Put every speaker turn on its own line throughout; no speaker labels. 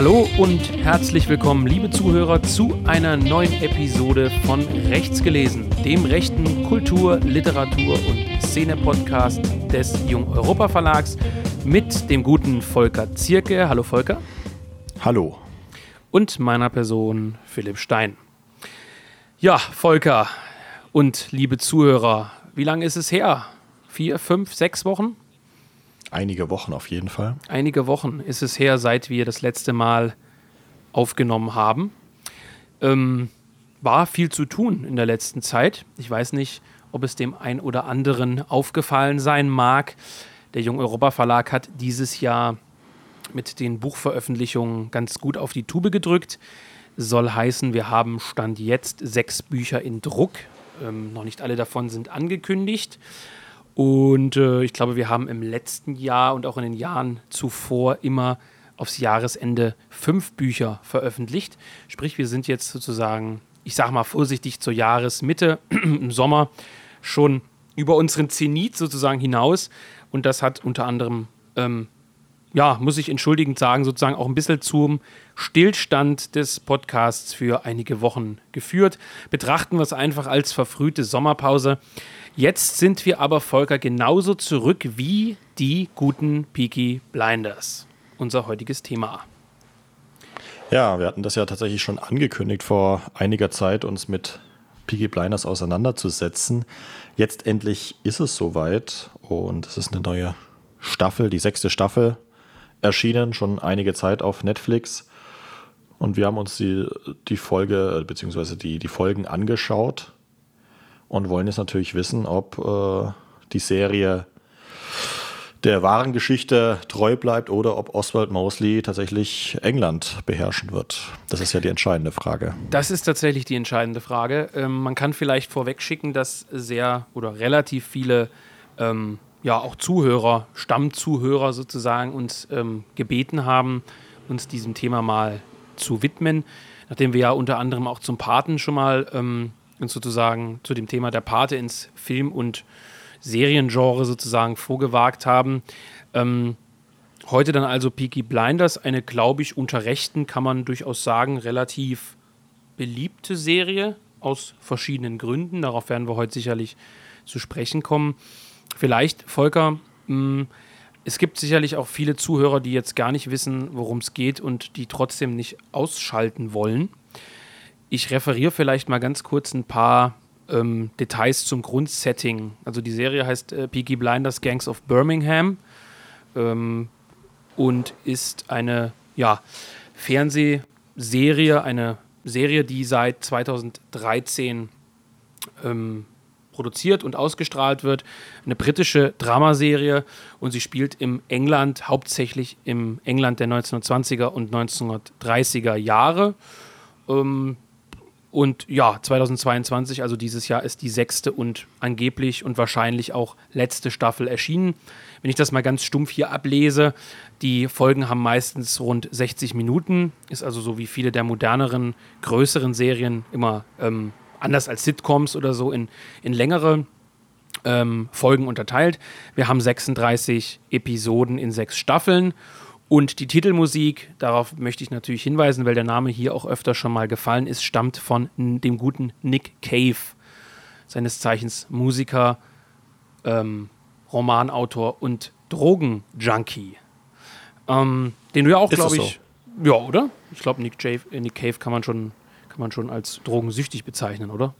Hallo und herzlich willkommen, liebe Zuhörer, zu einer neuen Episode von Rechts gelesen, dem rechten Kultur-, Literatur- und Szene-Podcast des Jung Europa Verlags mit dem guten Volker Zierke. Hallo Volker.
Hallo.
Und meiner Person Philipp Stein. Ja, Volker und liebe Zuhörer, wie lange ist es her? Vier, fünf, sechs Wochen?
Einige Wochen auf jeden Fall.
Einige Wochen ist es her, seit wir das letzte Mal aufgenommen haben. Ähm, war viel zu tun in der letzten Zeit. Ich weiß nicht, ob es dem einen oder anderen aufgefallen sein mag. Der Jung Europa Verlag hat dieses Jahr mit den Buchveröffentlichungen ganz gut auf die Tube gedrückt. Soll heißen, wir haben Stand jetzt sechs Bücher in Druck. Ähm, noch nicht alle davon sind angekündigt. Und äh, ich glaube, wir haben im letzten Jahr und auch in den Jahren zuvor immer aufs Jahresende fünf Bücher veröffentlicht. Sprich, wir sind jetzt sozusagen, ich sage mal vorsichtig, zur Jahresmitte im Sommer schon über unseren Zenit sozusagen hinaus. Und das hat unter anderem, ähm, ja, muss ich entschuldigend sagen, sozusagen auch ein bisschen zum Stillstand des Podcasts für einige Wochen geführt. Betrachten wir es einfach als verfrühte Sommerpause. Jetzt sind wir aber, Volker, genauso zurück wie die guten Peaky Blinders. Unser heutiges Thema.
Ja, wir hatten das ja tatsächlich schon angekündigt vor einiger Zeit, uns mit Peaky Blinders auseinanderzusetzen. Jetzt endlich ist es soweit und es ist eine neue Staffel, die sechste Staffel erschienen, schon einige Zeit auf Netflix. Und wir haben uns die, die Folge, beziehungsweise die, die Folgen angeschaut und wollen jetzt natürlich wissen, ob äh, die Serie der wahren Geschichte treu bleibt oder ob Oswald Mosley tatsächlich England beherrschen wird. Das ist ja die entscheidende Frage.
Das ist tatsächlich die entscheidende Frage. Ähm, man kann vielleicht vorwegschicken, dass sehr oder relativ viele ähm, ja auch Zuhörer, Stammzuhörer sozusagen uns ähm, gebeten haben, uns diesem Thema mal zu widmen, nachdem wir ja unter anderem auch zum Paten schon mal ähm, uns sozusagen zu dem Thema der Pate ins Film- und Seriengenre sozusagen vorgewagt haben. Ähm, heute dann also Peaky Blinders, eine, glaube ich, unter Rechten kann man durchaus sagen, relativ beliebte Serie aus verschiedenen Gründen. Darauf werden wir heute sicherlich zu sprechen kommen. Vielleicht, Volker, mh, hm, es gibt sicherlich auch viele Zuhörer, die jetzt gar nicht wissen, worum es geht und die trotzdem nicht ausschalten wollen. Ich referiere vielleicht mal ganz kurz ein paar ähm, Details zum Grundsetting. Also die Serie heißt äh, Peaky Blinders Gangs of Birmingham ähm, und ist eine ja, Fernsehserie, eine Serie, die seit 2013 ähm, produziert und ausgestrahlt wird. Eine britische Dramaserie und sie spielt im England, hauptsächlich im England der 1920er und 1930er Jahre. Ähm, und ja, 2022, also dieses Jahr, ist die sechste und angeblich und wahrscheinlich auch letzte Staffel erschienen. Wenn ich das mal ganz stumpf hier ablese, die Folgen haben meistens rund 60 Minuten, ist also so wie viele der moderneren, größeren Serien immer ähm, anders als Sitcoms oder so in, in längere ähm, Folgen unterteilt. Wir haben 36 Episoden in sechs Staffeln und die Titelmusik, darauf möchte ich natürlich hinweisen, weil der Name hier auch öfter schon mal gefallen ist, stammt von dem guten Nick Cave, seines Zeichens Musiker, ähm, Romanautor und Drogenjunkie. Ähm, den du ja auch, glaube ich. So? Ja, oder? Ich glaube, Nick, äh, Nick Cave kann man, schon, kann man schon als drogensüchtig bezeichnen, oder?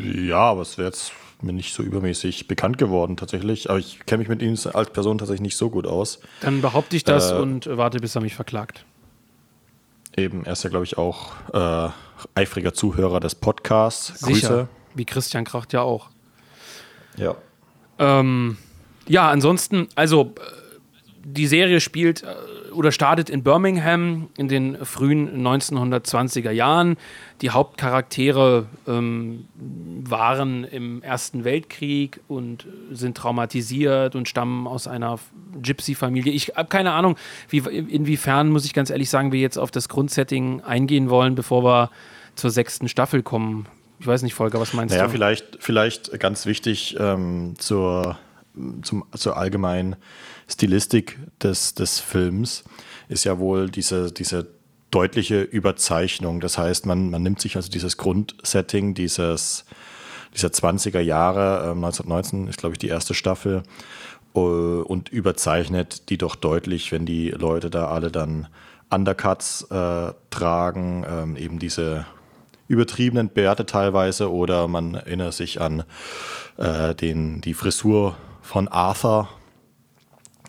Ja, aber es wäre jetzt mir nicht so übermäßig bekannt geworden tatsächlich. Aber ich kenne mich mit ihm als Person tatsächlich nicht so gut aus.
Dann behaupte ich das äh, und warte, bis er mich verklagt.
Eben, er ist ja, glaube ich, auch äh, eifriger Zuhörer des Podcasts.
Sicher. Grüße. Wie Christian Kracht ja auch.
Ja.
Ähm, ja, ansonsten, also die Serie spielt äh, oder startet in Birmingham in den frühen 1920er Jahren. Die Hauptcharaktere ähm, waren im Ersten Weltkrieg und sind traumatisiert und stammen aus einer Gypsy-Familie. Ich habe keine Ahnung, wie, inwiefern, muss ich ganz ehrlich sagen, wir jetzt auf das Grundsetting eingehen wollen, bevor wir zur sechsten Staffel kommen. Ich weiß nicht, Volker, was meinst
naja,
du?
Vielleicht, vielleicht ganz wichtig ähm, zur, zum, zur allgemeinen Stilistik des, des Films ist ja wohl diese, diese deutliche Überzeichnung. Das heißt, man, man nimmt sich also dieses Grundsetting dieses, dieser 20er Jahre, äh, 1919 ist, glaube ich, die erste Staffel, äh, und überzeichnet die doch deutlich, wenn die Leute da alle dann Undercuts äh, tragen, ähm, eben diese übertriebenen Bärte teilweise oder man erinnert sich an äh, den, die Frisur von Arthur,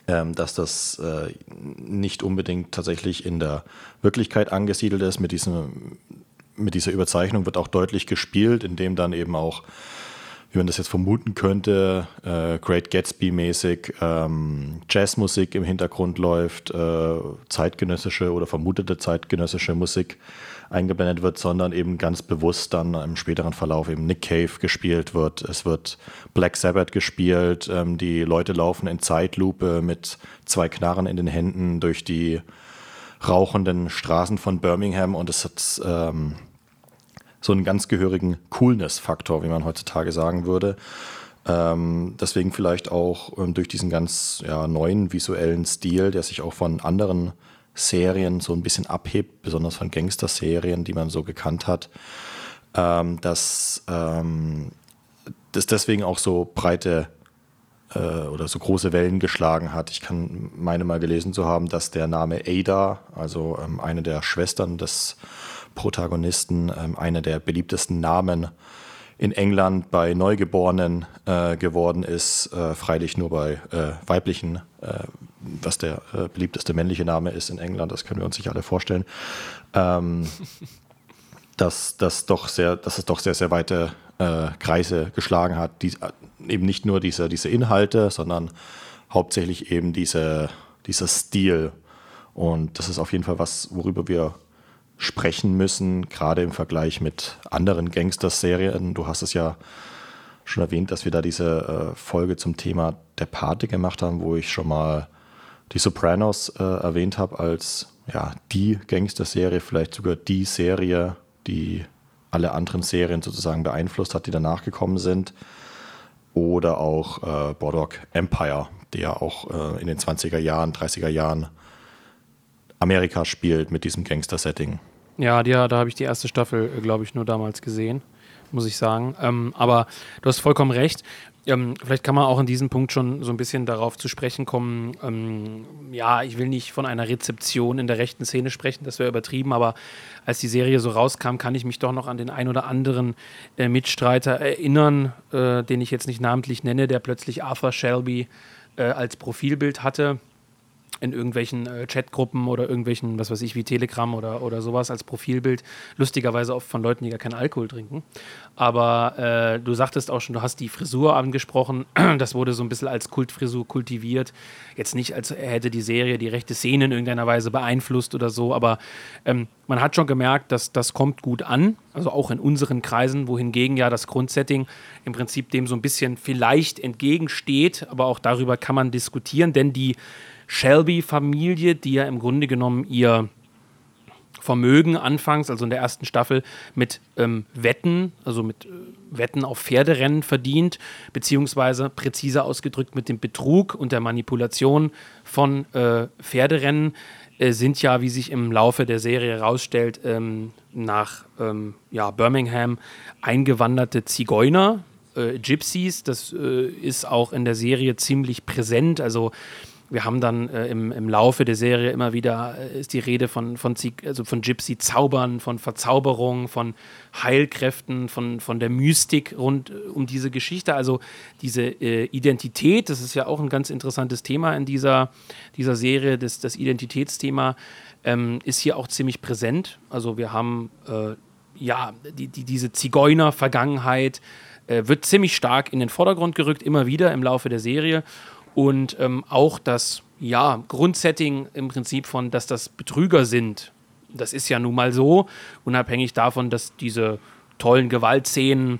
dass das äh, nicht unbedingt tatsächlich in der Wirklichkeit angesiedelt ist. Mit, diesem, mit dieser Überzeichnung wird auch deutlich gespielt, indem dann eben auch, wie man das jetzt vermuten könnte, äh, Great Gatsby-mäßig ähm, Jazzmusik im Hintergrund läuft, äh, zeitgenössische oder vermutete zeitgenössische Musik eingeblendet wird, sondern eben ganz bewusst dann im späteren Verlauf eben Nick Cave gespielt wird. Es wird Black Sabbath gespielt. Ähm, die Leute laufen in Zeitlupe mit zwei Knarren in den Händen durch die rauchenden Straßen von Birmingham und es hat ähm, so einen ganz gehörigen Coolness-Faktor, wie man heutzutage sagen würde. Ähm, deswegen vielleicht auch ähm, durch diesen ganz ja, neuen visuellen Stil, der sich auch von anderen Serien so ein bisschen abhebt, besonders von Gangster-Serien, die man so gekannt hat, ähm, dass ähm, das deswegen auch so breite äh, oder so große Wellen geschlagen hat. Ich kann meine mal gelesen zu haben, dass der Name Ada, also ähm, eine der Schwestern des Protagonisten, ähm, einer der beliebtesten Namen in England bei Neugeborenen äh, geworden ist, äh, freilich nur bei äh, weiblichen, äh, was der äh, beliebteste männliche Name ist in England, das können wir uns sicher alle vorstellen. Ähm, dass, dass, doch sehr, dass es doch sehr, sehr weite äh, Kreise geschlagen hat. Die, eben nicht nur diese, diese Inhalte, sondern hauptsächlich eben diese, dieser Stil. Und das ist auf jeden Fall was, worüber wir sprechen müssen, gerade im Vergleich mit anderen Gangster-Serien. Du hast es ja schon erwähnt, dass wir da diese äh, Folge zum Thema der Pate gemacht haben, wo ich schon mal die Sopranos äh, erwähnt habe als ja, die Gangster-Serie, vielleicht sogar die Serie, die alle anderen Serien sozusagen beeinflusst hat, die danach gekommen sind. Oder auch äh, Boardwalk Empire, der auch äh, in den 20er Jahren, 30er Jahren Amerika spielt mit diesem Gangster-Setting.
Ja, die, da habe ich die erste Staffel, äh, glaube ich, nur damals gesehen, muss ich sagen. Ähm, aber du hast vollkommen recht. Ähm, vielleicht kann man auch in diesem Punkt schon so ein bisschen darauf zu sprechen kommen. Ähm, ja, ich will nicht von einer Rezeption in der rechten Szene sprechen, das wäre übertrieben, aber als die Serie so rauskam, kann ich mich doch noch an den ein oder anderen äh, Mitstreiter erinnern, äh, den ich jetzt nicht namentlich nenne, der plötzlich Arthur Shelby äh, als Profilbild hatte in irgendwelchen äh, Chatgruppen oder irgendwelchen, was weiß ich, wie Telegram oder, oder sowas als Profilbild. Lustigerweise oft von Leuten, die gar keinen Alkohol trinken. Aber äh, du sagtest auch schon, du hast die Frisur angesprochen. Das wurde so ein bisschen als Kultfrisur kultiviert. Jetzt nicht, als hätte die Serie die rechte Szene in irgendeiner Weise beeinflusst oder so, aber ähm, man hat schon gemerkt, dass das kommt gut an. Also auch in unseren Kreisen, wohingegen ja das Grundsetting im Prinzip dem so ein bisschen vielleicht entgegensteht. Aber auch darüber kann man diskutieren, denn die Shelby-Familie, die ja im Grunde genommen ihr Vermögen anfangs, also in der ersten Staffel, mit ähm, Wetten, also mit äh, Wetten auf Pferderennen verdient, beziehungsweise präziser ausgedrückt mit dem Betrug und der Manipulation von äh, Pferderennen, äh, sind ja, wie sich im Laufe der Serie herausstellt, ähm, nach ähm, ja, Birmingham eingewanderte Zigeuner, äh, Gypsies. Das äh, ist auch in der Serie ziemlich präsent. Also wir haben dann äh, im, im Laufe der Serie immer wieder äh, ist die Rede von, von, also von Gypsy-Zaubern, von Verzauberung, von Heilkräften, von, von der Mystik rund äh, um diese Geschichte. Also diese äh, Identität, das ist ja auch ein ganz interessantes Thema in dieser, dieser Serie, das, das Identitätsthema ähm, ist hier auch ziemlich präsent. Also wir haben äh, ja die, die, diese Zigeuner-Vergangenheit äh, wird ziemlich stark in den Vordergrund gerückt, immer wieder im Laufe der Serie und ähm, auch das ja, Grundsetting im Prinzip von, dass das Betrüger sind. Das ist ja nun mal so, unabhängig davon, dass diese tollen Gewaltszenen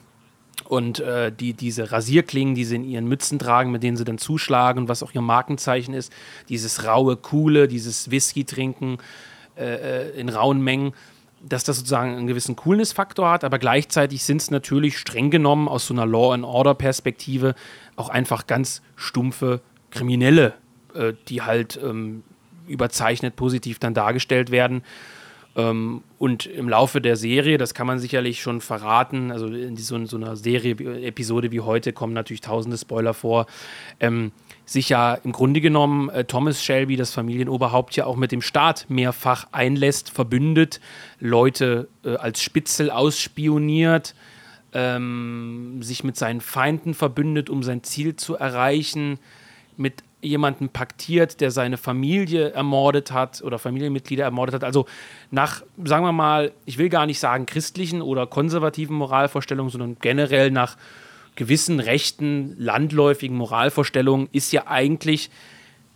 und äh, die, diese Rasierklingen, die sie in ihren Mützen tragen, mit denen sie dann zuschlagen, was auch ihr Markenzeichen ist, dieses raue, coole, dieses Whisky trinken äh, äh in rauen Mengen, dass das sozusagen einen gewissen Coolness-Faktor hat, aber gleichzeitig sind es natürlich streng genommen aus so einer Law-and-Order-Perspektive auch einfach ganz stumpfe kriminelle äh, die halt ähm, überzeichnet positiv dann dargestellt werden. Ähm, und im Laufe der Serie, das kann man sicherlich schon verraten, also in so, so einer Serie, Episode wie heute kommen natürlich tausende Spoiler vor, ähm, sich ja im Grunde genommen äh, Thomas Shelby, das Familienoberhaupt, ja auch mit dem Staat mehrfach einlässt, verbündet, Leute äh, als Spitzel ausspioniert, ähm, sich mit seinen Feinden verbündet, um sein Ziel zu erreichen, mit jemanden paktiert, der seine Familie ermordet hat oder Familienmitglieder ermordet hat. Also nach, sagen wir mal, ich will gar nicht sagen christlichen oder konservativen Moralvorstellungen, sondern generell nach gewissen rechten, landläufigen Moralvorstellungen ist ja eigentlich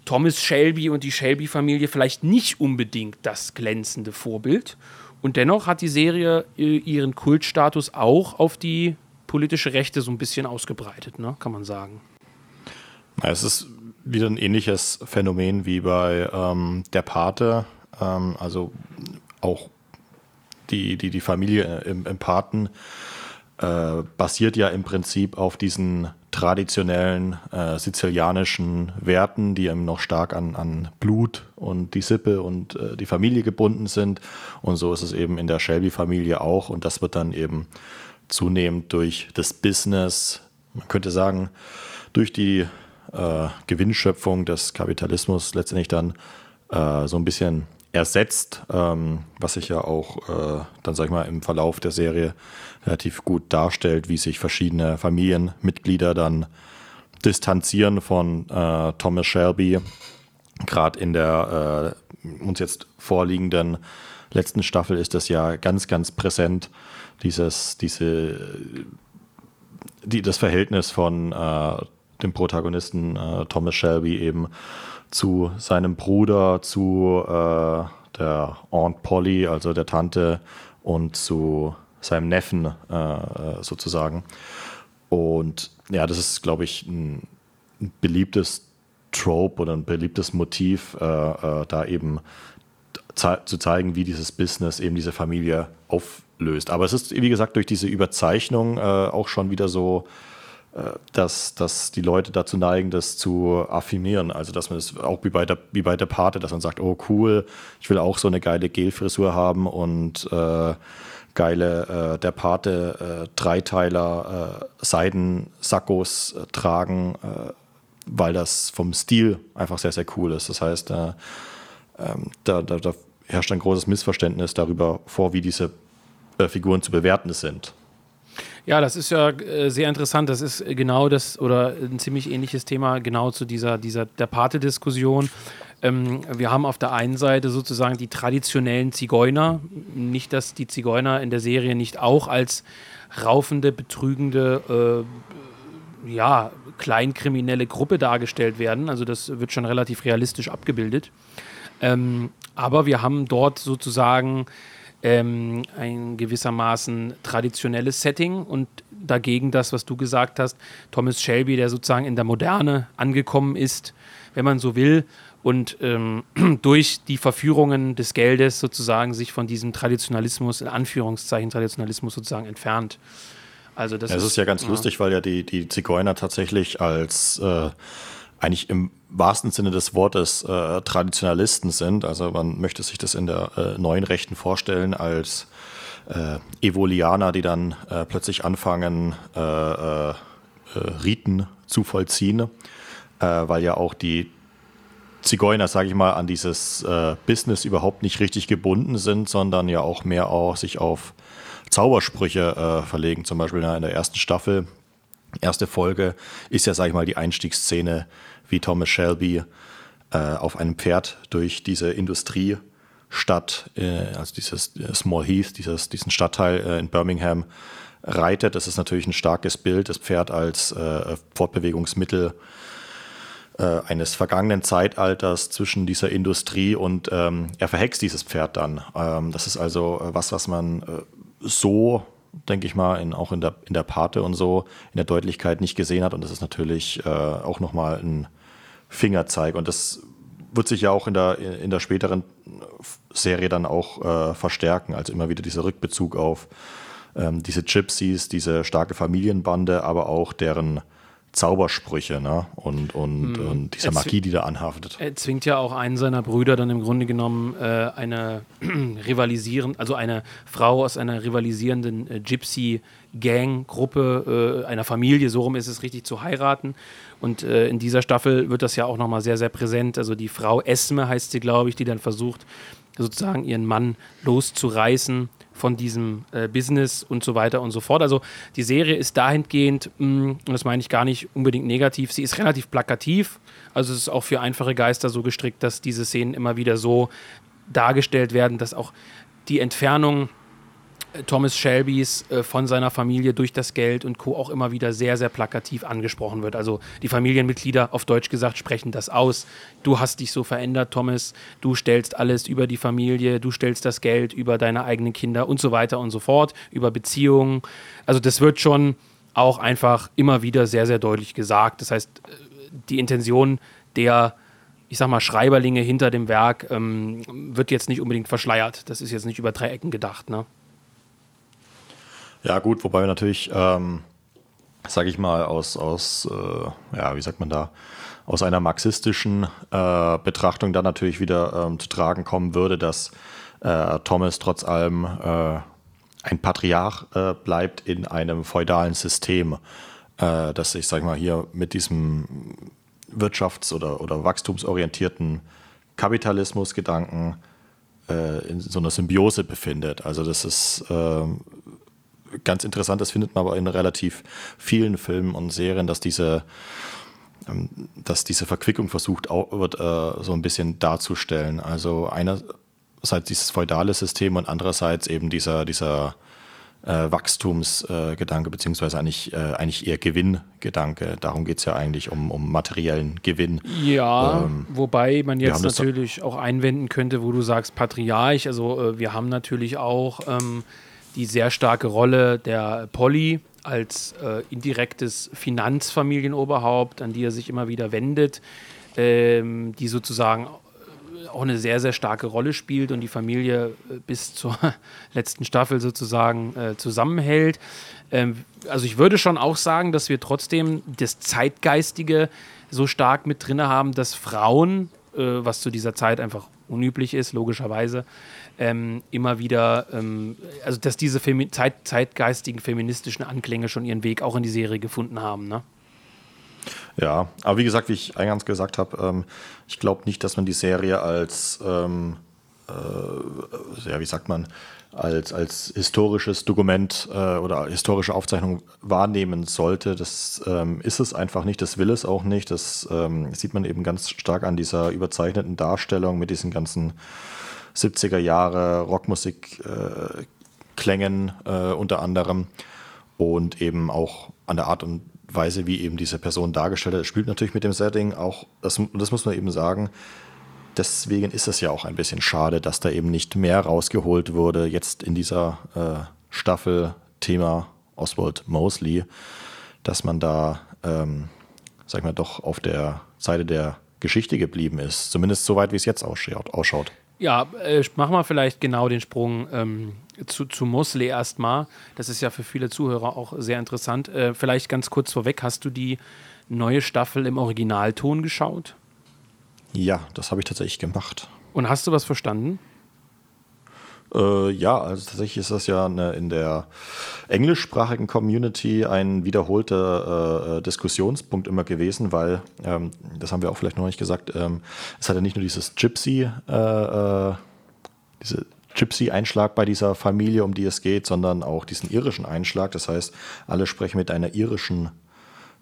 Thomas Shelby und die Shelby-Familie vielleicht nicht unbedingt das glänzende Vorbild. Und dennoch hat die Serie äh, ihren Kultstatus auch auf die politische Rechte so ein bisschen ausgebreitet, ne? kann man sagen.
Es ist wieder ein ähnliches Phänomen wie bei ähm, der Pate. Ähm, also auch die, die, die Familie im, im Paten äh, basiert ja im Prinzip auf diesen traditionellen äh, sizilianischen Werten, die eben noch stark an, an Blut und die Sippe und äh, die Familie gebunden sind. Und so ist es eben in der Shelby-Familie auch. Und das wird dann eben zunehmend durch das Business, man könnte sagen, durch die äh, Gewinnschöpfung des Kapitalismus letztendlich dann äh, so ein bisschen ersetzt, ähm, was sich ja auch äh, dann, sag ich mal, im Verlauf der Serie relativ gut darstellt, wie sich verschiedene Familienmitglieder dann distanzieren von äh, Thomas Shelby. Gerade in der äh, uns jetzt vorliegenden letzten Staffel ist das ja ganz, ganz präsent, dieses, diese, die, das Verhältnis von äh, dem Protagonisten äh, Thomas Shelby eben zu seinem Bruder, zu äh, der Aunt Polly, also der Tante, und zu seinem Neffen äh, sozusagen. Und ja, das ist, glaube ich, ein, ein, beliebtes Trope oder ein beliebtes Motiv, äh, äh da eben zu zeigen, wie dieses Business eben diese Familie auflöst. Aber es ist, wie gesagt, durch diese Überzeichnung äh, auch schon wieder so äh, dass, dass die Leute dazu neigen, das zu affirmieren. Also, dass man es das auch wie bei, der, wie bei der Pate, dass man sagt, oh cool, ich will auch so eine geile Gelfrisur haben und äh, geile äh, der Pate äh, Dreiteiler äh, Seidensackos äh, tragen, äh, weil das vom Stil einfach sehr, sehr cool ist. Das heißt, ähm, da, da, da herrscht ein großes Missverständnis darüber vor, wie diese Figuren zu bewerten sind.
Ja, das ist ja äh, sehr interessant. Das ist genau das oder ein ziemlich ähnliches Thema genau zu dieser, dieser der Pate-Diskussion. Ähm, wir haben auf der einen Seite sozusagen die traditionellen Zigeuner. Nicht, dass die Zigeuner in der Serie nicht auch als raufende, betrügende, äh, ja, kleinkriminelle Gruppe dargestellt werden. Also das wird schon relativ realistisch abgebildet. Ähm, aber wir haben dort sozusagen ähm, ein gewissermaßen traditionelles Setting und dagegen das, was du gesagt hast, Thomas Shelby, der sozusagen in der Moderne angekommen ist, wenn man so will, und ähm, durch die Verführungen des Geldes sozusagen sich von diesem Traditionalismus, in Anführungszeichen Traditionalismus sozusagen entfernt.
Also das, ja, das ist, ist, ja ganz ja. lustig, weil ja die, die Zigeuner tatsächlich als äh, eigentlich im wahrsten Sinne des Wortes äh, Traditionalisten sind. Also man möchte sich das in der äh, neuen Rechten vorstellen als äh, Evolianer, die dann äh, plötzlich anfangen, äh, äh, Riten zu vollziehen, weil ja auch die Zigeuner, sage ich mal, an dieses Business überhaupt nicht richtig gebunden sind, sondern ja auch mehr auch sich auf Zaubersprüche verlegen. Zum Beispiel in der ersten Staffel erste Folge ist ja, sage ich mal, die Einstiegsszene, wie Thomas Shelby äh, auf einem Pferd durch diese Industriestadt, äh, also dieses äh, Small Heath, dieses, diesen Stadtteil äh, in Birmingham reitet. Das ist natürlich ein starkes Bild, das Pferd als äh, Fortbewegungsmittel äh, eines vergangenen Zeitalters zwischen dieser Industrie und ähm, er verhext dieses Pferd dann. Ähm, das ist also was, was man so denke ich mal, in, auch in der, in der Pate und so, in der Deutlichkeit nicht gesehen hat. Und das ist natürlich äh, auch nochmal ein Fingerzeig. Und das wird sich ja auch in der, in der späteren Serie dann auch äh, verstärken. Also immer wieder dieser Rückbezug auf ähm, diese Gypsies, diese starke Familienbande, aber auch deren Zaubersprüche ne? und, und, hm. und dieser Magie, die da anhaftet.
Er zwingt ja auch einen seiner Brüder dann im Grunde genommen äh, eine rivalisieren, also eine Frau aus einer rivalisierenden äh, Gypsy-Gang-Gruppe, äh, einer Familie, so rum ist es richtig, zu heiraten. Und äh, in dieser Staffel wird das ja auch nochmal sehr, sehr präsent. Also die Frau Esme heißt sie, glaube ich, die dann versucht, sozusagen ihren Mann loszureißen von diesem äh, Business und so weiter und so fort. Also die Serie ist dahingehend, mh, mm, und das meine ich gar nicht unbedingt negativ, sie ist relativ plakativ. Also es ist auch für einfache Geister so gestrickt, dass diese Szenen immer wieder so dargestellt werden, dass auch die Entfernung Thomas Shelbys äh, von seiner Familie durch das Geld und Co. auch immer wieder sehr, sehr plakativ angesprochen wird. Also die Familienmitglieder, auf Deutsch gesagt, sprechen das aus. Du hast dich so verändert, Thomas. Du stellst alles über die Familie, du stellst das Geld über deine eigenen Kinder und so weiter und so fort, über Beziehungen. Also das wird schon auch einfach immer wieder sehr, sehr deutlich gesagt. Das heißt, äh, die Intention der ich sag mal, Schreiberlinge hinter dem Werk ähm, wird jetzt nicht unbedingt verschleiert. Das ist jetzt nicht über drei Ecken gedacht, ne?
Ja, gut, wobei natürlich, ähm, sage ich mal, aus, aus äh, ja, wie sagt man da, aus einer marxistischen äh, Betrachtung dann natürlich wieder ähm, zu tragen kommen würde, dass äh, Thomas trotz allem äh, ein Patriarch äh, bleibt in einem feudalen System, äh, das ich, sage mal, hier mit diesem wirtschafts- oder, oder wachstumsorientierten Kapitalismusgedanken in so einer Symbiose befindet. Also das ist ähm, ganz interessant, das findet man aber in relativ vielen Filmen und Serien, dass diese, ähm, dass diese Verquickung versucht wird, äh, so ein bisschen darzustellen. Also einerseits dieses feudale System und andererseits eben dieser, dieser äh, Wachstumsgedanke, äh, beziehungsweise eigentlich, äh, eigentlich eher Gewinngedanke. Darum geht es ja eigentlich um, um materiellen Gewinn.
Ja, ähm, wobei man jetzt natürlich auch einwenden könnte, wo du sagst Patriarch. Also äh, wir haben natürlich auch ähm, die sehr starke Rolle der Polly als äh, indirektes Finanzfamilienoberhaupt, an die er sich immer wieder wendet, ähm, die sozusagen auch eine sehr, sehr starke Rolle spielt und die Familie äh, bis zur letzten Staffel sozusagen äh, zusammenhält. Ähm, also ich würde schon auch sagen, dass wir trotzdem das Zeitgeistige so stark mit drin haben, dass Frauen, äh, was zu dieser Zeit einfach unüblich ist, logischerweise, ähm, immer wieder, ähm, also dass diese Femi Zeit zeitgeistigen feministischen Anklänge schon ihren Weg auch in die Serie gefunden haben. Ne?
Ja, aber wie gesagt, wie ich eingangs gesagt habe, ähm, ich glaube nicht, dass man die Serie als, ähm, äh, ja, wie sagt man, als, als historisches Dokument äh, oder historische Aufzeichnung wahrnehmen sollte. Das ähm, ist es einfach nicht, das will es auch nicht. Das ähm, sieht man eben ganz stark an dieser überzeichneten Darstellung mit diesen ganzen 70er Jahre Rockmusik-Klängen äh, unter anderem und eben auch an der Art und Weise, wie eben diese Person dargestellt hat. spielt natürlich mit dem Setting auch, das, das muss man eben sagen, deswegen ist es ja auch ein bisschen schade, dass da eben nicht mehr rausgeholt wurde, jetzt in dieser äh, Staffel Thema Oswald Mosley, dass man da, ähm, sag ich mal, doch auf der Seite der Geschichte geblieben ist. Zumindest so weit, wie es jetzt ausschaut.
Ja, äh, machen wir vielleicht genau den Sprung ähm, zu, zu Mosley erstmal. Das ist ja für viele Zuhörer auch sehr interessant. Äh, vielleicht ganz kurz vorweg, hast du die neue Staffel im Originalton geschaut?
Ja, das habe ich tatsächlich gemacht.
Und hast du was verstanden?
Äh, ja, also tatsächlich ist das ja eine, in der englischsprachigen Community ein wiederholter äh, äh, Diskussionspunkt immer gewesen, weil, ähm, das haben wir auch vielleicht noch nicht gesagt, ähm, es hat ja nicht nur dieses Gypsy, äh, äh diese Gypsy-Einschlag bei dieser Familie, um die es geht, sondern auch diesen irischen Einschlag. Das heißt, alle sprechen mit einer irischen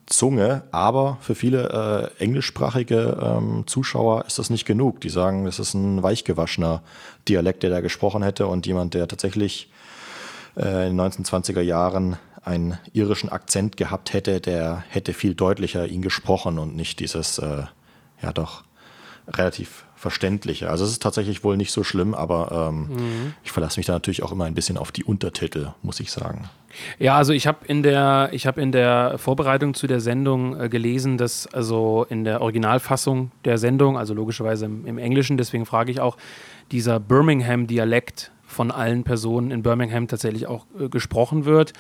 Zunge, aber für viele äh, englischsprachige ähm, Zuschauer ist das nicht genug. Die sagen, das ist ein weichgewaschener Dialekt, der da gesprochen hätte und jemand, der tatsächlich äh, in den 1920er Jahren einen irischen Akzent gehabt hätte, der hätte viel deutlicher ihn gesprochen und nicht dieses, äh, ja doch, relativ verständliche. Also es ist tatsächlich wohl nicht so schlimm, aber ähm, mhm. ich verlasse mich da natürlich auch immer ein bisschen auf die Untertitel, muss ich sagen.
Ja, also ich habe in der ich habe in der Vorbereitung zu der Sendung äh, gelesen, dass also in der Originalfassung der Sendung, also logischerweise im, im Englischen, deswegen frage ich auch, dieser Birmingham-Dialekt von allen Personen in Birmingham tatsächlich auch äh, gesprochen wird.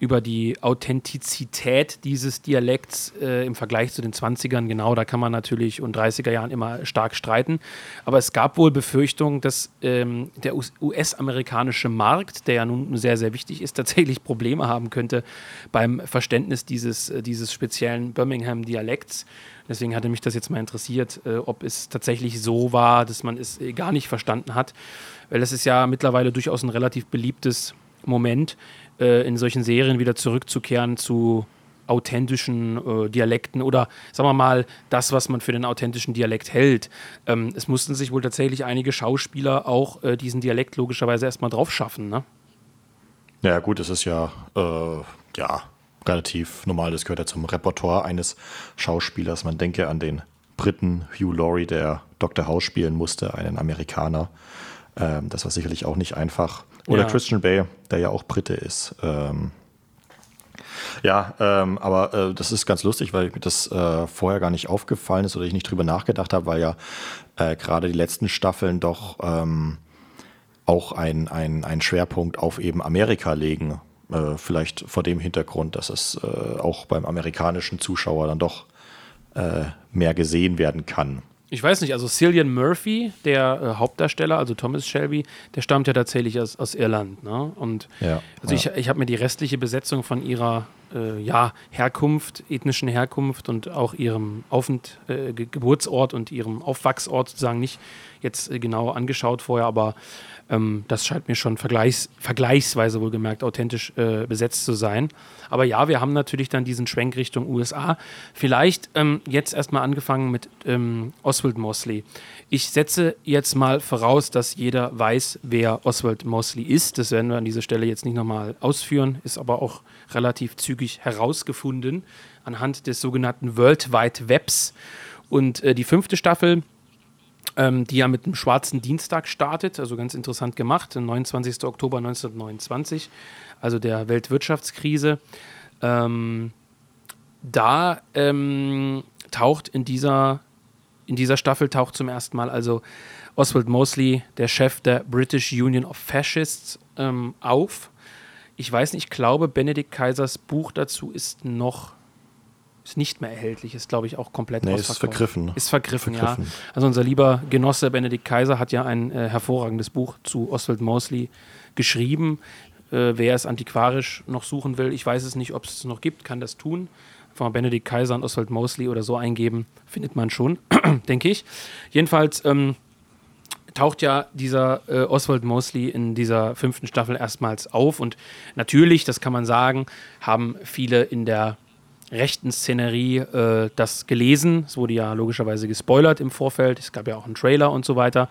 Über die Authentizität dieses Dialekts äh, im Vergleich zu den 20ern. Genau, da kann man natürlich und 30er Jahren immer stark streiten. Aber es gab wohl Befürchtungen, dass ähm, der US-amerikanische Markt, der ja nun sehr, sehr wichtig ist, tatsächlich Probleme haben könnte beim Verständnis dieses, äh, dieses speziellen Birmingham-Dialekts. Deswegen hatte mich das jetzt mal interessiert, äh, ob es tatsächlich so war, dass man es äh, gar nicht verstanden hat. Weil es ist ja mittlerweile durchaus ein relativ beliebtes Moment, äh, in solchen Serien wieder zurückzukehren zu authentischen äh, Dialekten oder sagen wir mal das, was man für den authentischen Dialekt hält. Ähm, es mussten sich wohl tatsächlich einige Schauspieler auch äh, diesen Dialekt logischerweise erstmal drauf schaffen. Ne?
Ja, gut, es ist ja, äh, ja relativ normal. Das gehört ja zum Repertoire eines Schauspielers. Man denke an den Briten Hugh Laurie, der Dr. House spielen musste, einen Amerikaner. Ähm, das war sicherlich auch nicht einfach. Oder ja. Christian Bay, der ja auch Brite ist. Ähm, ja, ähm, aber äh, das ist ganz lustig, weil mir das äh, vorher gar nicht aufgefallen ist oder ich nicht drüber nachgedacht habe, weil ja äh, gerade die letzten Staffeln doch ähm, auch ein, ein, ein Schwerpunkt auf eben Amerika legen. Äh, vielleicht vor dem Hintergrund, dass es äh, auch beim amerikanischen Zuschauer dann doch äh, mehr gesehen werden kann.
Ich weiß nicht, also Cillian Murphy, der äh, Hauptdarsteller, also Thomas Shelby, der stammt ja tatsächlich aus, aus Irland. Ne? Und ja, also ja. ich, ich habe mir die restliche Besetzung von ihrer äh, ja, Herkunft, ethnischen Herkunft und auch ihrem Aufent, äh, Geburtsort und ihrem Aufwachsort sozusagen nicht jetzt äh, genau angeschaut vorher, aber ähm, das scheint mir schon vergleichs vergleichsweise wohlgemerkt authentisch äh, besetzt zu sein. Aber ja, wir haben natürlich dann diesen Schwenk Richtung USA. Vielleicht ähm, jetzt erstmal angefangen mit ähm, Oswald Mosley. Ich setze jetzt mal voraus, dass jeder weiß, wer Oswald Mosley ist. Das werden wir an dieser Stelle jetzt nicht nochmal ausführen, ist aber auch relativ zügig herausgefunden anhand des sogenannten World Wide Webs. Und äh, die fünfte Staffel ähm, die ja mit einem schwarzen Dienstag startet, also ganz interessant gemacht, 29. Oktober 1929, also der Weltwirtschaftskrise. Ähm, da ähm, taucht in dieser, in dieser Staffel taucht zum ersten Mal also Oswald Mosley, der Chef der British Union of Fascists, ähm, auf. Ich weiß nicht, ich glaube, Benedikt Kaisers Buch dazu ist noch ist nicht mehr erhältlich, ist glaube ich auch komplett
nee, ist vergriffen.
Ist vergriffen, vergriffen, ja. Also unser lieber Genosse Benedikt Kaiser hat ja ein äh, hervorragendes Buch zu Oswald Mosley geschrieben. Äh, wer es antiquarisch noch suchen will, ich weiß es nicht, ob es es noch gibt, kann das tun. Einfach mal Benedikt Kaiser und Oswald Mosley oder so eingeben, findet man schon, denke ich. Jedenfalls ähm, taucht ja dieser äh, Oswald Mosley in dieser fünften Staffel erstmals auf und natürlich, das kann man sagen, haben viele in der rechten Szenerie äh, das gelesen. Es wurde ja logischerweise gespoilert im Vorfeld. Es gab ja auch einen Trailer und so weiter.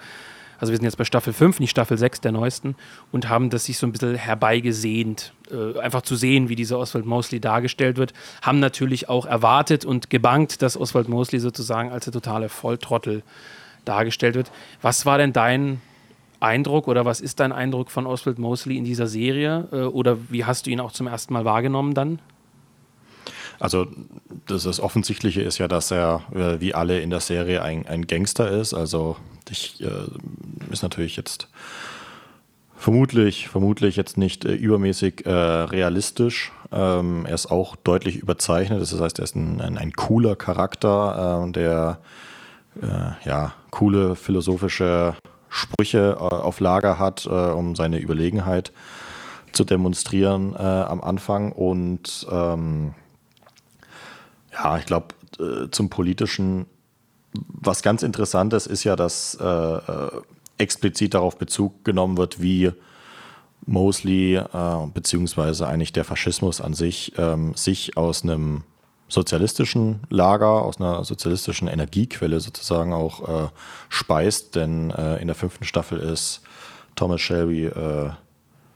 Also wir sind jetzt bei Staffel 5, nicht Staffel 6 der neuesten und haben das sich so ein bisschen herbeigesehnt, äh, einfach zu sehen, wie dieser Oswald Mosley dargestellt wird. Haben natürlich auch erwartet und gebankt, dass Oswald Mosley sozusagen als der totale Volltrottel dargestellt wird. Was war denn dein Eindruck oder was ist dein Eindruck von Oswald Mosley in dieser Serie? Äh, oder wie hast du ihn auch zum ersten Mal wahrgenommen dann?
Also das, das Offensichtliche ist ja, dass er äh, wie alle in der Serie ein, ein Gangster ist. Also ich, äh, ist natürlich jetzt vermutlich, vermutlich jetzt nicht äh, übermäßig äh, realistisch. Ähm, er ist auch deutlich überzeichnet. Das heißt, er ist ein, ein, ein cooler Charakter, der äh, ja coole philosophische Sprüche auf Lager hat, um seine Überlegenheit zu demonstrieren am Anfang. Und ähm, ja, ich glaube, äh, zum Politischen, was ganz Interessantes ist ja, dass äh, äh, explizit darauf Bezug genommen wird, wie Mosley, äh, beziehungsweise eigentlich der Faschismus an sich, ähm, sich aus einem sozialistischen Lager, aus einer sozialistischen Energiequelle sozusagen auch äh, speist, denn äh, in der fünften Staffel ist Thomas Shelby äh,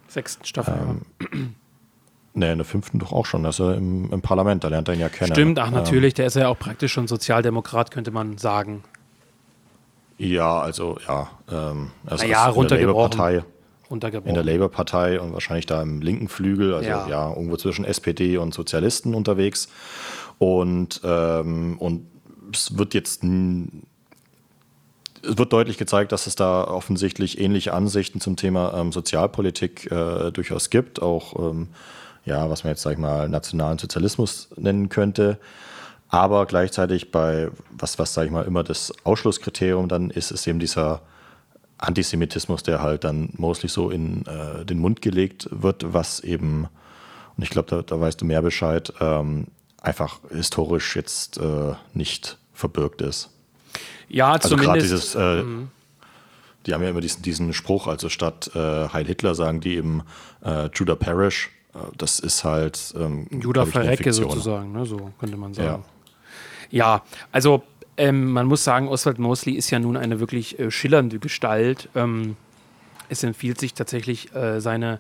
sechsten Staffel. Ähm,
Nee, in der fünften doch auch schon. Das ist er im, im Parlament, da lernt er ihn ja kennen.
Stimmt, ach natürlich, ähm, der ist ja auch praktisch schon Sozialdemokrat, könnte man sagen.
Ja, also ja. Ähm,
er ist ja, in der
Labour-Partei. In der Labour-Partei und wahrscheinlich da im linken Flügel, also ja, ja irgendwo zwischen SPD und Sozialisten unterwegs. Und, ähm, und es wird jetzt es wird deutlich gezeigt, dass es da offensichtlich ähnliche Ansichten zum Thema ähm, Sozialpolitik äh, durchaus gibt. Auch ähm, ja, was man jetzt, sag ich mal, nationalen Sozialismus nennen könnte. Aber gleichzeitig bei, was, was sage ich mal, immer das Ausschlusskriterium dann ist, ist eben dieser Antisemitismus, der halt dann mostly so in äh, den Mund gelegt wird, was eben, und ich glaube, da, da, weißt du mehr Bescheid, ähm, einfach historisch jetzt äh, nicht verbirgt ist.
Ja, also zumindest.
Dieses, äh, mhm. Die haben ja immer diesen, diesen Spruch, also statt äh, Heil Hitler sagen die eben äh, Judah Parish. Äh, das ist halt.
Ähm, Judah Verrecke sozusagen, ne? so könnte man sagen. Ja, ja also ähm, man muss sagen, Oswald Mosley ist ja nun eine wirklich äh, schillernde Gestalt. Ähm, es empfiehlt sich tatsächlich, seine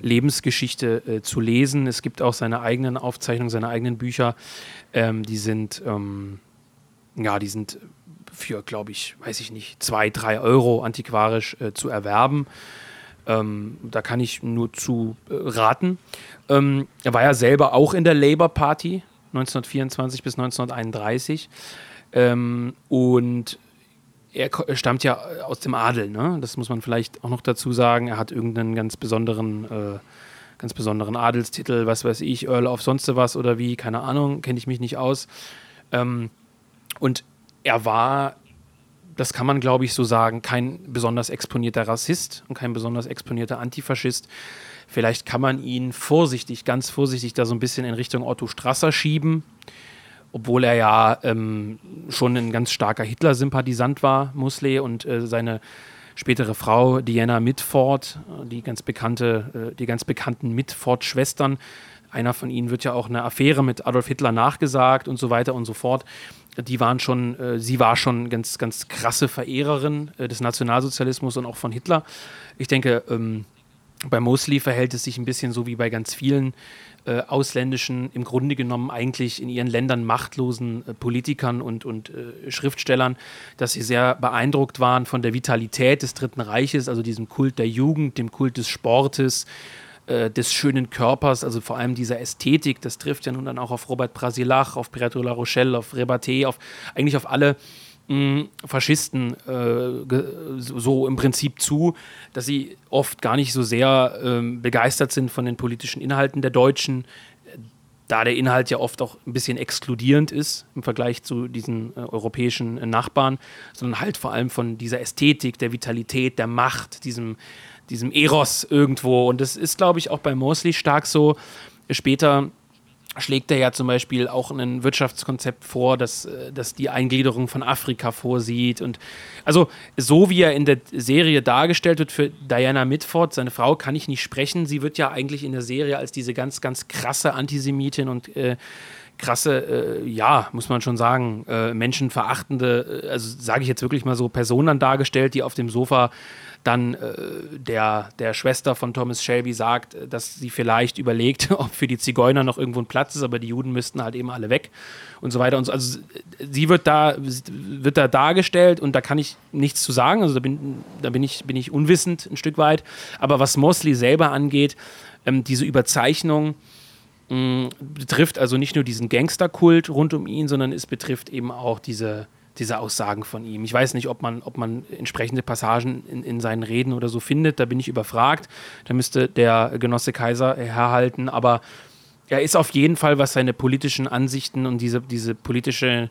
Lebensgeschichte äh, zu lesen. Es gibt auch seine eigenen Aufzeichnungen, seine eigenen Bücher. Ähm, die sind, ähm, ja, die sind für, glaube ich, weiß ich nicht, zwei, drei Euro antiquarisch äh, zu erwerben. Ähm, da kann ich nur zu äh, raten. Ähm, er war ja selber auch in der Labour Party 1924 bis 1931. Ähm, und er stammt ja aus dem Adel, ne? Das muss man vielleicht auch noch dazu sagen. Er hat irgendeinen ganz besonderen, äh, ganz besonderen Adelstitel, was weiß ich, Earl of sonst was oder wie, keine Ahnung, kenne ich mich nicht aus. Ähm, und er war, das kann man glaube ich so sagen, kein besonders exponierter Rassist und kein besonders exponierter Antifaschist. Vielleicht kann man ihn vorsichtig, ganz vorsichtig da so ein bisschen in Richtung Otto Strasser schieben, obwohl er ja ähm, schon ein ganz starker Hitler-Sympathisant war, Musley, und äh, seine spätere Frau Diana Mitford, die ganz bekannte, äh, die ganz bekannten Mitford-Schwestern. Einer von ihnen wird ja auch eine Affäre mit Adolf Hitler nachgesagt und so weiter und so fort die waren schon, äh, sie war schon ganz, ganz krasse Verehrerin äh, des Nationalsozialismus und auch von Hitler. Ich denke, ähm, bei Mosley verhält es sich ein bisschen so wie bei ganz vielen äh, ausländischen, im Grunde genommen eigentlich in ihren Ländern machtlosen äh, Politikern und, und äh, Schriftstellern, dass sie sehr beeindruckt waren von der Vitalität des Dritten Reiches, also diesem Kult der Jugend, dem Kult des Sportes äh, des schönen Körpers, also vor allem dieser Ästhetik, das trifft ja nun dann auch auf Robert Brasilach, auf Pietro La Rochelle, auf Rebaté, auf eigentlich auf alle mh, Faschisten äh, so im Prinzip zu, dass sie oft gar nicht so sehr äh, begeistert sind von den politischen Inhalten der Deutschen, da der Inhalt ja oft auch ein bisschen exkludierend ist im Vergleich zu diesen äh, europäischen äh, Nachbarn, sondern halt vor allem von dieser Ästhetik, der Vitalität, der Macht, diesem diesem Eros irgendwo. Und das ist, glaube ich, auch bei Mosley stark so. Später schlägt er ja zum Beispiel auch ein Wirtschaftskonzept vor, das, äh, das die Eingliederung von Afrika vorsieht. Und also so wie er in der Serie dargestellt wird für Diana Mitford, seine Frau, kann ich nicht sprechen. Sie wird ja eigentlich in der Serie als diese ganz, ganz krasse Antisemitin und äh, krasse, äh, ja, muss man schon sagen, äh, menschenverachtende, äh, also sage ich jetzt wirklich mal so, Personen dargestellt, die auf dem Sofa dann äh, der, der Schwester von Thomas Shelby sagt, äh, dass sie vielleicht überlegt, ob für die Zigeuner noch irgendwo ein Platz ist, aber die Juden müssten halt eben alle weg und so weiter. Und so. Also sie wird da, wird da dargestellt und da kann ich nichts zu sagen. Also da bin, da bin, ich, bin ich unwissend ein Stück weit. Aber was Mosley selber angeht, ähm, diese Überzeichnung, mh, betrifft also nicht nur diesen Gangsterkult rund um ihn, sondern es betrifft eben auch diese, diese Aussagen von ihm. Ich weiß nicht, ob man, ob man entsprechende Passagen in, in seinen Reden oder so findet. Da bin ich überfragt. Da müsste der Genosse Kaiser herhalten. Aber er ist auf jeden Fall, was seine politischen Ansichten und diese, diese politische,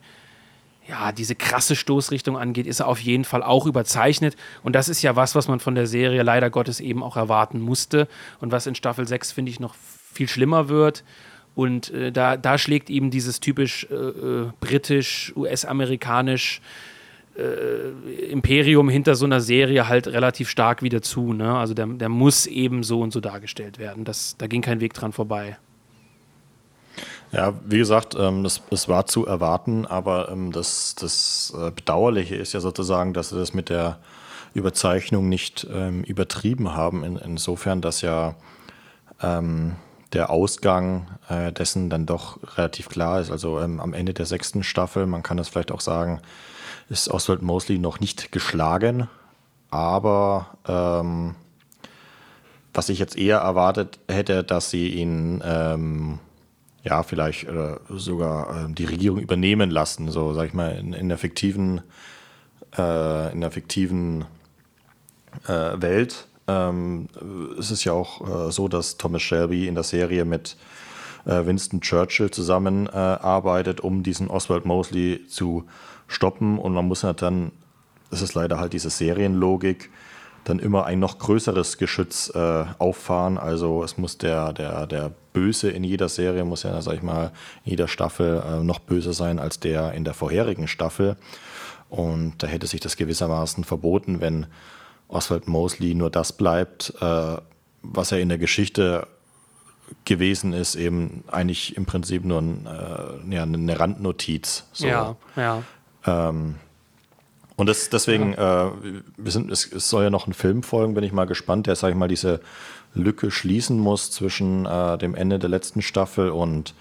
ja, diese krasse Stoßrichtung angeht, ist er auf jeden Fall auch überzeichnet. Und das ist ja was, was man von der Serie leider Gottes eben auch erwarten musste. Und was in Staffel 6, finde ich, noch viel schlimmer wird. Und äh, da, da schlägt eben dieses typisch äh, äh britisch, US-amerikanisch äh, Imperium hinter so einer Serie halt relativ stark wieder zu. Ne? Also der, der muss eben so und so dargestellt werden. Das, da ging kein Weg dran vorbei.
Ja, wie gesagt, ähm, das, das war zu erwarten, aber ähm, das, das äh, Bedauerliche ist ja sozusagen, dass sie das mit der Überzeichnung nicht ähm, übertrieben haben, in, insofern, dass ja ähm, der Ausgang äh, dessen dann doch relativ klar ist. Also ähm, am Ende der sechsten Staffel, man kann das vielleicht auch sagen, ist Oswald Mosley noch nicht geschlagen, aber ähm, was ich jetzt eher erwartet hätte, dass sie ihn ähm, ja vielleicht äh, sogar äh, die Regierung übernehmen lassen, so sag ich mal in, in der fiktiven äh, in der fiktiven äh, Welt ähm, es ist ja auch äh, so, dass Thomas Shelby in der Serie mit äh, Winston Churchill zusammenarbeitet, äh, um diesen Oswald Mosley zu stoppen. Und man muss ja dann, das ist leider halt diese Serienlogik, dann immer ein noch größeres Geschütz äh, auffahren. Also es muss der, der, der Böse in jeder Serie, muss ja, sag ich mal, in jeder Staffel äh, noch böser sein als der in der vorherigen Staffel. Und da hätte sich das gewissermaßen verboten, wenn Oswald Mosley nur das bleibt, äh, was er in der Geschichte gewesen ist, eben eigentlich im Prinzip nur ein, äh, ja, eine Randnotiz.
So. Ja, ja.
Ähm, und das, deswegen, ja. äh, wir sind, es, es, soll ja noch ein Film folgen, bin ich mal gespannt, der, sag ich mal, diese Lücke schließen muss zwischen äh, dem Ende der letzten Staffel und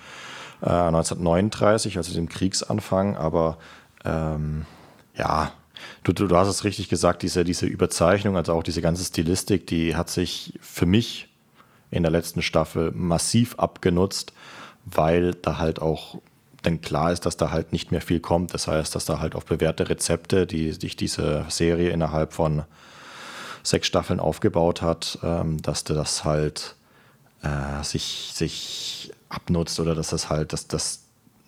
äh, 1939, also dem Kriegsanfang. Aber ähm, ja, du, du, du hast es richtig gesagt, diese, diese Überzeichnung, also auch diese ganze Stilistik, die hat sich für mich in der letzten Staffel massiv abgenutzt, weil da halt auch denn klar ist, dass da halt nicht mehr viel kommt. Das heißt, dass da halt auf bewährte Rezepte, die sich diese Serie innerhalb von sechs Staffeln aufgebaut hat, ähm, dass das halt äh, sich, sich abnutzt oder dass das halt, dass das,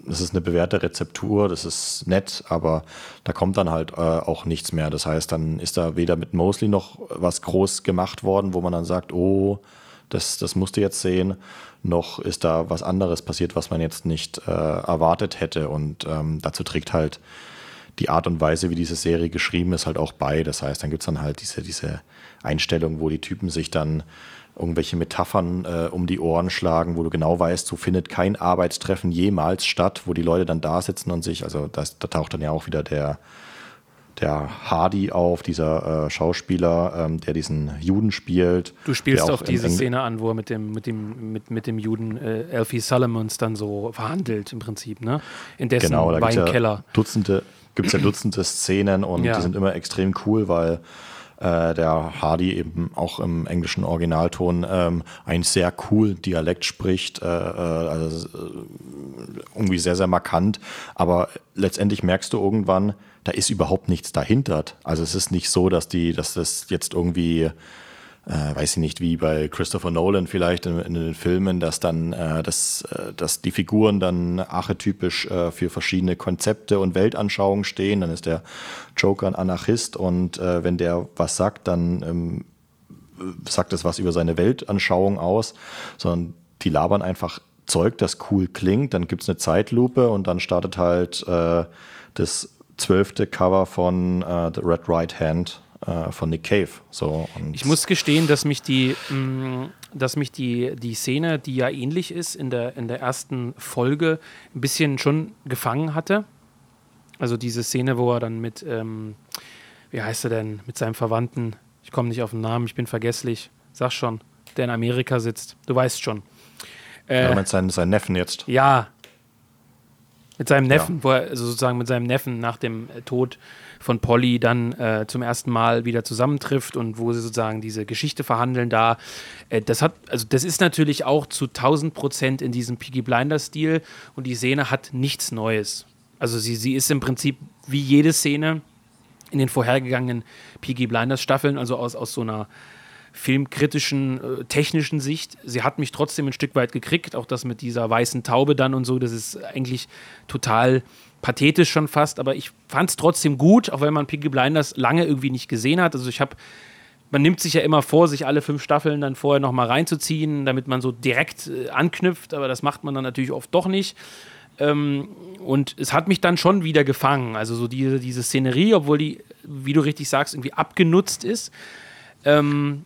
das ist eine bewährte Rezeptur, das ist nett, aber da kommt dann halt äh, auch nichts mehr. Das heißt, dann ist da weder mit Mosley noch was groß gemacht worden, wo man dann sagt, oh, das, das musst du jetzt sehen, noch ist da was anderes passiert, was man jetzt nicht äh, erwartet hätte. Und ähm, dazu trägt halt die Art und Weise, wie diese Serie geschrieben ist, halt auch bei. Das heißt, dann gibt es dann halt diese, diese Einstellung, wo die Typen sich dann irgendwelche Metaphern äh, um die Ohren schlagen, wo du genau weißt, so findet kein Arbeitstreffen jemals statt, wo die Leute dann da sitzen und sich, also das, da taucht dann ja auch wieder der der Hardy auf, dieser äh, Schauspieler, ähm, der diesen Juden spielt.
Du spielst auch diese Szene an, wo er mit dem, mit dem, mit, mit dem Juden äh, Elfie Solomons dann so verhandelt im Prinzip, ne? In dessen genau, da Weinkeller.
Ja Dutzende, gibt es ja Dutzende Szenen und ja. die sind immer extrem cool, weil äh, der Hardy eben auch im englischen Originalton ähm, einen sehr coolen Dialekt spricht, äh, äh also äh, irgendwie sehr, sehr markant. Aber letztendlich merkst du irgendwann, da ist überhaupt nichts dahinter. Also es ist nicht so, dass die, dass das jetzt irgendwie äh, weiß ich nicht, wie bei Christopher Nolan vielleicht in, in den Filmen, dass dann, äh, dass, äh, dass die Figuren dann archetypisch äh, für verschiedene Konzepte und Weltanschauungen stehen. Dann ist der Joker ein Anarchist und äh, wenn der was sagt, dann ähm, sagt es was über seine Weltanschauung aus, sondern die labern einfach Zeug, das cool klingt, dann gibt es eine Zeitlupe und dann startet halt äh, das zwölfte Cover von äh, The Red Right Hand äh, von Nick Cave. So,
ich muss gestehen, dass mich die, mh, mm, dass mich die, die Szene, die ja ähnlich ist in der, in der ersten Folge, ein bisschen schon gefangen hatte. Also diese Szene, wo er dann mit, ähm, wie heißt er denn, mit seinem Verwandten, ich komme nicht auf den Namen, ich bin vergesslich, sag schon, der in Amerika sitzt. Du weißt schon.
Äh, ja, mit seinen, seinen Neffen jetzt.
Ja, mit seinem Neffen, ja. wo er also sozusagen mit seinem Neffen nach dem Tod von Polly dann äh, zum ersten Mal wieder zusammentrifft und wo sie sozusagen diese Geschichte verhandeln da. Äh, das hat, also das ist natürlich auch zu 1000 Prozent in diesem Piggy Blinder-Stil und die Szene hat nichts Neues. Also sie, sie ist im Prinzip wie jede Szene in den vorhergegangenen Piggy Blinders Staffeln, also aus, aus so einer filmkritischen, äh, technischen Sicht. Sie hat mich trotzdem ein Stück weit gekriegt, auch das mit dieser weißen Taube dann und so, das ist eigentlich total pathetisch schon fast, aber ich fand es trotzdem gut, auch wenn man Piggy Blinders lange irgendwie nicht gesehen hat. Also ich habe, man nimmt sich ja immer vor, sich alle fünf Staffeln dann vorher nochmal reinzuziehen, damit man so direkt äh, anknüpft, aber das macht man dann natürlich oft doch nicht. Ähm, und es hat mich dann schon wieder gefangen. Also so diese, diese Szenerie, obwohl die, wie du richtig sagst, irgendwie abgenutzt ist. Ähm,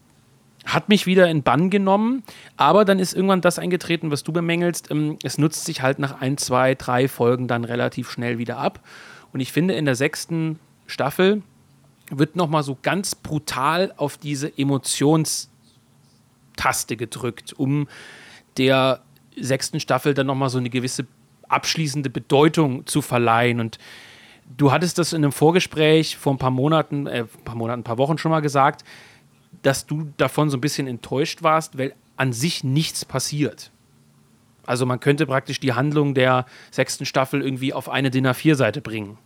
hat mich wieder in Bann genommen, aber dann ist irgendwann das eingetreten, was du bemängelst. Ähm, es nutzt sich halt nach ein, zwei, drei Folgen dann relativ schnell wieder ab. Und ich finde, in der sechsten Staffel wird nochmal so ganz brutal auf diese Emotionstaste gedrückt, um der sechsten Staffel dann nochmal so eine gewisse abschließende Bedeutung zu verleihen. Und du hattest das in einem Vorgespräch vor ein paar Monaten, äh, ein paar Monaten, ein paar Wochen schon mal gesagt, dass du davon so ein bisschen enttäuscht warst, weil an sich nichts passiert. Also man könnte praktisch die Handlung der sechsten Staffel irgendwie auf eine DIN A4-Seite bringen,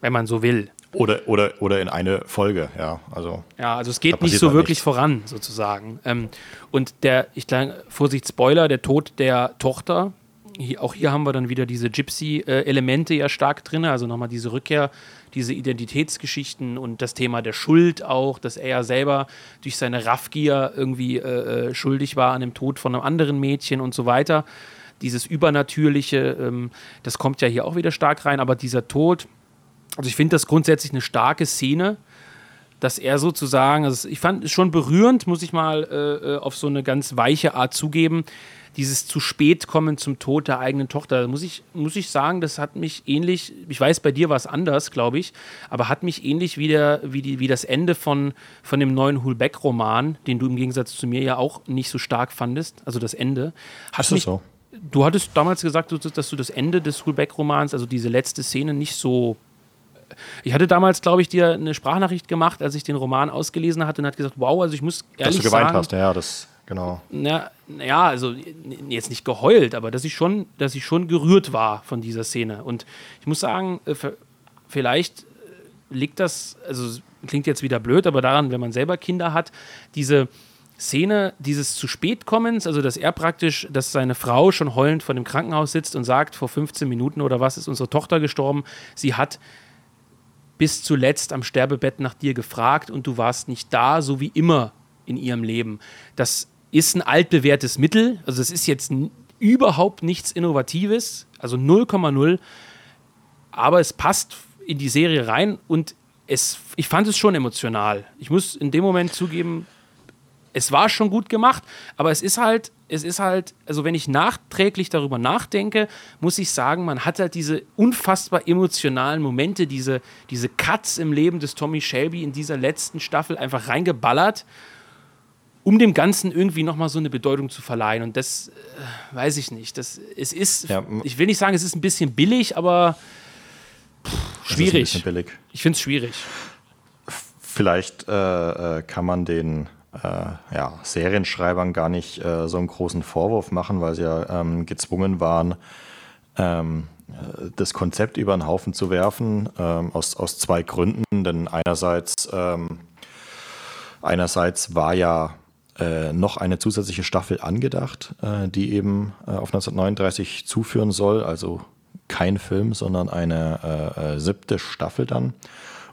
wenn man so will.
Oder, oder, oder in eine Folge, ja. Also,
ja, also es geht nicht so halt wirklich nichts. voran, sozusagen. Ähm, und der, ich glaube, Vorsicht, Spoiler, der Tod der Tochter, hier, auch hier haben wir dann wieder diese Gypsy-Elemente ja stark drin, also nochmal diese Rückkehr, diese Identitätsgeschichten und das Thema der Schuld auch, dass er ja selber durch seine Raffgier irgendwie äh, äh, schuldig war an dem Tod von einem anderen Mädchen und so weiter. Dieses Übernatürliche, ähm, das kommt ja hier auch wieder stark rein, aber dieser Tod, also ich finde das grundsätzlich eine starke Szene, dass er sozusagen, also ich fand es schon berührend, muss ich mal äh, äh auf so eine ganz weiche Art zugeben, dieses zu spät kommen zum Tod der eigenen Tochter, muss ich, muss ich sagen, das hat mich ähnlich, ich weiß, bei dir war es anders, glaube ich, aber hat mich ähnlich wie, der, wie, die, wie das Ende von, von dem neuen Hulbeck-Roman, den du im Gegensatz zu mir ja auch nicht so stark fandest, also das Ende. Hat
ist das so?
Du hattest damals gesagt, dass du das Ende des Hulbeck-Romans, also diese letzte Szene, nicht so ich hatte damals, glaube ich, dir eine Sprachnachricht gemacht, als ich den Roman ausgelesen hatte und hat gesagt, wow, also ich muss ehrlich sagen... Dass du geweint sagen, hast,
ja, das genau.
Na, ja, also jetzt nicht geheult, aber dass ich schon, dass ich schon gerührt war von dieser Szene. Und ich muss sagen, äh, vielleicht äh, liegt das, also klingt jetzt wieder blöd, aber daran, wenn man selber Kinder hat, diese Szene dieses zu spät kommens, also dass er praktisch, dass seine Frau schon heulend vor dem Krankenhaus sitzt und sagt, vor 15 Minuten oder was ist unsere Tochter gestorben, sie hat bis zuletzt am Sterbebett nach dir gefragt und du warst nicht da, so wie immer in ihrem Leben. Das ist ein altbewährtes Mittel. Also es ist jetzt überhaupt nichts Innovatives, also 0,0. Aber es passt in die Serie rein und es, ich fand es schon emotional. Ich muss in dem Moment zugeben, es war schon gut gemacht, aber es ist halt, es ist halt, also wenn ich nachträglich darüber nachdenke, muss ich sagen, man hat halt diese unfassbar emotionalen Momente, diese, diese Cuts im Leben des Tommy Shelby in dieser letzten Staffel einfach reingeballert um dem Ganzen irgendwie nochmal so eine Bedeutung zu verleihen. Und das äh, weiß ich nicht. Das, es ist, ja, ich will nicht sagen, es ist ein bisschen billig, aber pff, schwierig. billig. Ich finde es schwierig.
Vielleicht äh, äh, kann man den äh, ja, Serienschreibern gar nicht äh, so einen großen Vorwurf machen, weil sie ja ähm, gezwungen waren, ähm, äh, das Konzept über den Haufen zu werfen, ähm, aus, aus zwei Gründen. Denn einerseits, ähm, einerseits war ja äh, noch eine zusätzliche Staffel angedacht, äh, die eben äh, auf 1939 zuführen soll. Also kein Film, sondern eine äh, äh, siebte Staffel dann.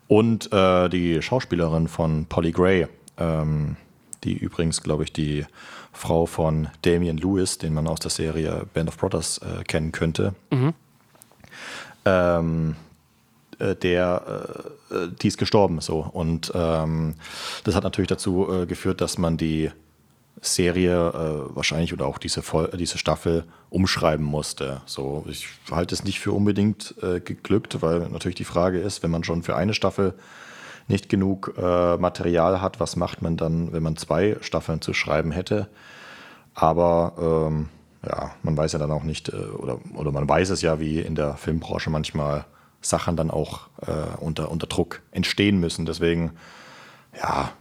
Und äh, die Schauspielerin von Polly Gray, ähm, die übrigens, glaube ich, die Frau von Damian Lewis, den man aus der Serie Band of Brothers kennen könnte. Mhm. Ähm, der, äh, die ist gestorben so. Und ähm, das hat natürlich dazu äh, geführt, dass man die Serie äh, wahrscheinlich oder auch diese, Vol diese Staffel umschreiben musste. So, ich halte es nicht für unbedingt äh, geglückt, weil natürlich die Frage ist, wenn man schon für eine Staffel nicht genug äh, Material hat, was macht man dann, wenn man zwei Staffeln zu schreiben hätte? Aber ähm, ja, man weiß ja dann auch nicht, äh, oder, oder man weiß es ja, wie in der Filmbranche manchmal Sachen dann auch äh, unter, unter Druck entstehen müssen. Deswegen, ja,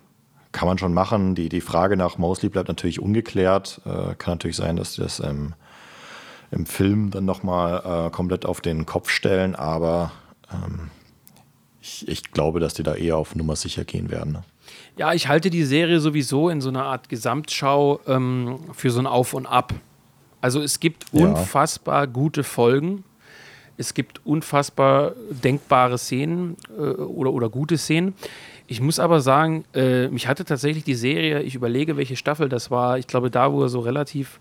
kann man schon machen. Die, die Frage nach Mosley bleibt natürlich ungeklärt. Äh, kann natürlich sein, dass sie das im, im Film dann nochmal äh, komplett auf den Kopf stellen, aber ähm, ich, ich, glaube, dass die da eher auf Nummer sicher gehen werden. Ne?
Ja, ich halte die Serie sowieso in so einer Art Gesamtschau ähm, für so ein Auf und Ab. Also es gibt ja. unfassbar gute Folgen es gibt unfassbar denkbare Szenen äh, oder, oder gute Szenen. Ich muss aber sagen, äh, mich hatte tatsächlich die Serie, ich überlege, welche Staffel das war. Ich glaube, da, wo er so relativ,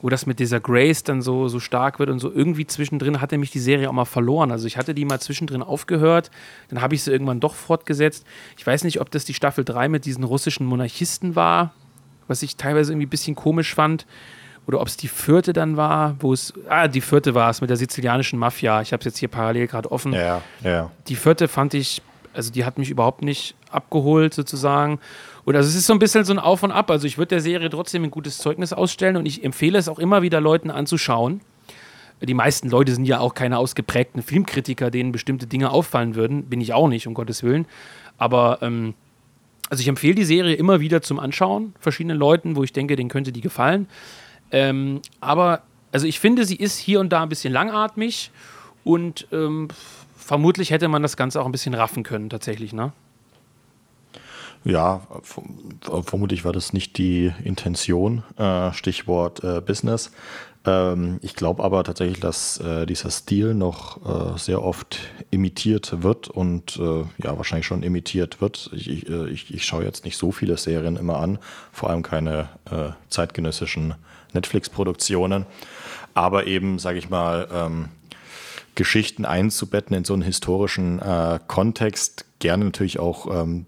wo das mit dieser Grace dann so, so stark wird und so irgendwie zwischendrin hatte mich die Serie auch mal verloren. Also ich hatte die mal zwischendrin aufgehört, dann habe ich sie irgendwann doch fortgesetzt. Ich weiß nicht, ob das die Staffel 3 mit diesen russischen Monarchisten war, was ich teilweise irgendwie ein bisschen komisch fand oder ob es die vierte dann war, wo es, ah, die vierte war es mit der sizilianischen Mafia. Ich habe es jetzt hier parallel gerade offen.
Ja, ja.
Die vierte fand ich, also die hat mich überhaupt nicht abgeholt sozusagen. Und also es ist so ein bisschen so ein Auf und Ab. Also ich würde der Serie trotzdem ein gutes Zeugnis ausstellen und ich empfehle es auch immer wieder Leuten anzuschauen. Die meisten Leute sind ja auch keine ausgeprägten Filmkritiker, denen bestimmte Dinge auffallen würden. Bin ich auch nicht, um Gottes Willen. Aber ähm, also ich empfehle die Serie immer wieder zum Anschauen, verschiedenen Leuten, wo ich denke, denen könnte die gefallen. Ähm, aber, also ich finde, sie ist hier und da ein bisschen langatmig und ähm, vermutlich hätte man das Ganze auch ein bisschen raffen können, tatsächlich, ne?
Ja, vermutlich war das nicht die Intention. Äh, Stichwort äh, Business. Ähm, ich glaube aber tatsächlich, dass äh, dieser Stil noch sehr oft imitiert wird und ja, wahrscheinlich schon imitiert wird. Ich, ich, ich schaue jetzt nicht so viele Serien immer an, vor allem keine zeitgenössischen Netflix-Produktionen, aber eben, sage ich mal, ähm, Geschichten einzubetten in so einen historischen Kontext, gerne natürlich auch ähm,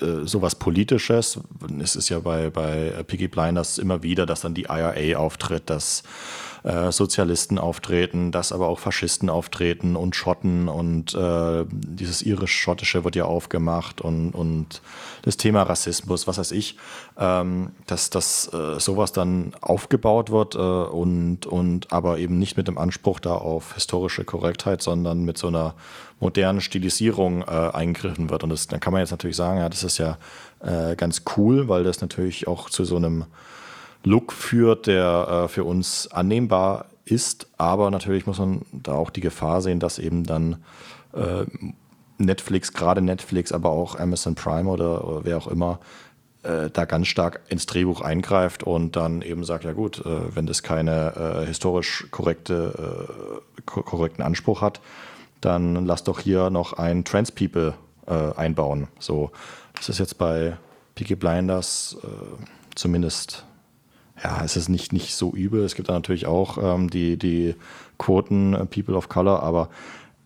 äh, sowas Politisches. Es ist ja bei, bei Piggy Blinders immer wieder, dass dann die IRA auftritt, dass äh, Sozialisten auftreten, dass aber auch Faschisten auftreten und Schotten und äh, dieses irisch-schottische wird ja aufgemacht und, und das Thema Rassismus, was weiß ich, ähm, dass, dass äh, sowas dann aufgebaut wird äh, und, und aber eben nicht mit dem Anspruch da auf historische Korrektheit, sondern mit so einer modernen Stilisierung äh, eingegriffen wird. Und das, dann kann man jetzt natürlich sagen, ja, das ist ja äh, ganz cool, weil das natürlich auch zu so einem Look führt, der äh, für uns annehmbar ist. Aber natürlich muss man da auch die Gefahr sehen, dass eben dann äh, Netflix, gerade Netflix, aber auch Amazon Prime oder, oder wer auch immer, äh, da ganz stark ins Drehbuch eingreift und dann eben sagt, ja gut, äh, wenn das keine äh, historisch korrekte, äh, korrekten Anspruch hat, dann lass doch hier noch ein Trans People einbauen. So, das ist jetzt bei Peaky Blinders zumindest ja, es ist nicht, nicht so übel. Es gibt da natürlich auch ähm, die, die Quoten äh, People of Color, aber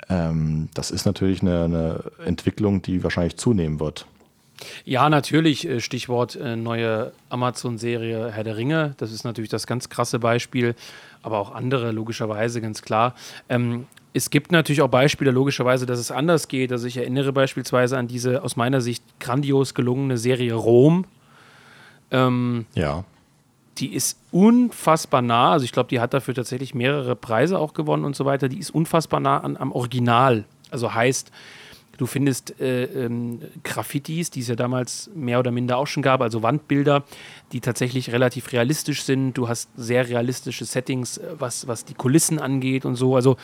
ähm, das ist natürlich eine, eine, Entwicklung, die wahrscheinlich zunehmen wird.
Ja, natürlich, äh, Stichwort äh, neue Amazon-Serie Herr der Ringe. Das ist natürlich das ganz krasse Beispiel, aber auch andere, logischerweise, ganz klar. Ähm, es gibt natürlich auch Beispiele, logischerweise, dass es anders geht. Also ich erinnere beispielsweise an diese aus meiner Sicht grandios gelungene Serie Rom.
Ähm, ja
die ist unfassbar nah. Also ich glaube, die hat dafür tatsächlich mehrere Preise auch gewonnen und so weiter. Die ist unfassbar nah an, am Original. Also heißt, du findest äh, ähm, Graffitis, die es ja damals mehr oder minder auch schon gab, also Wandbilder, die tatsächlich relativ realistisch sind. Du hast sehr realistische Settings, äh, was, was die Kulissen angeht und so. Also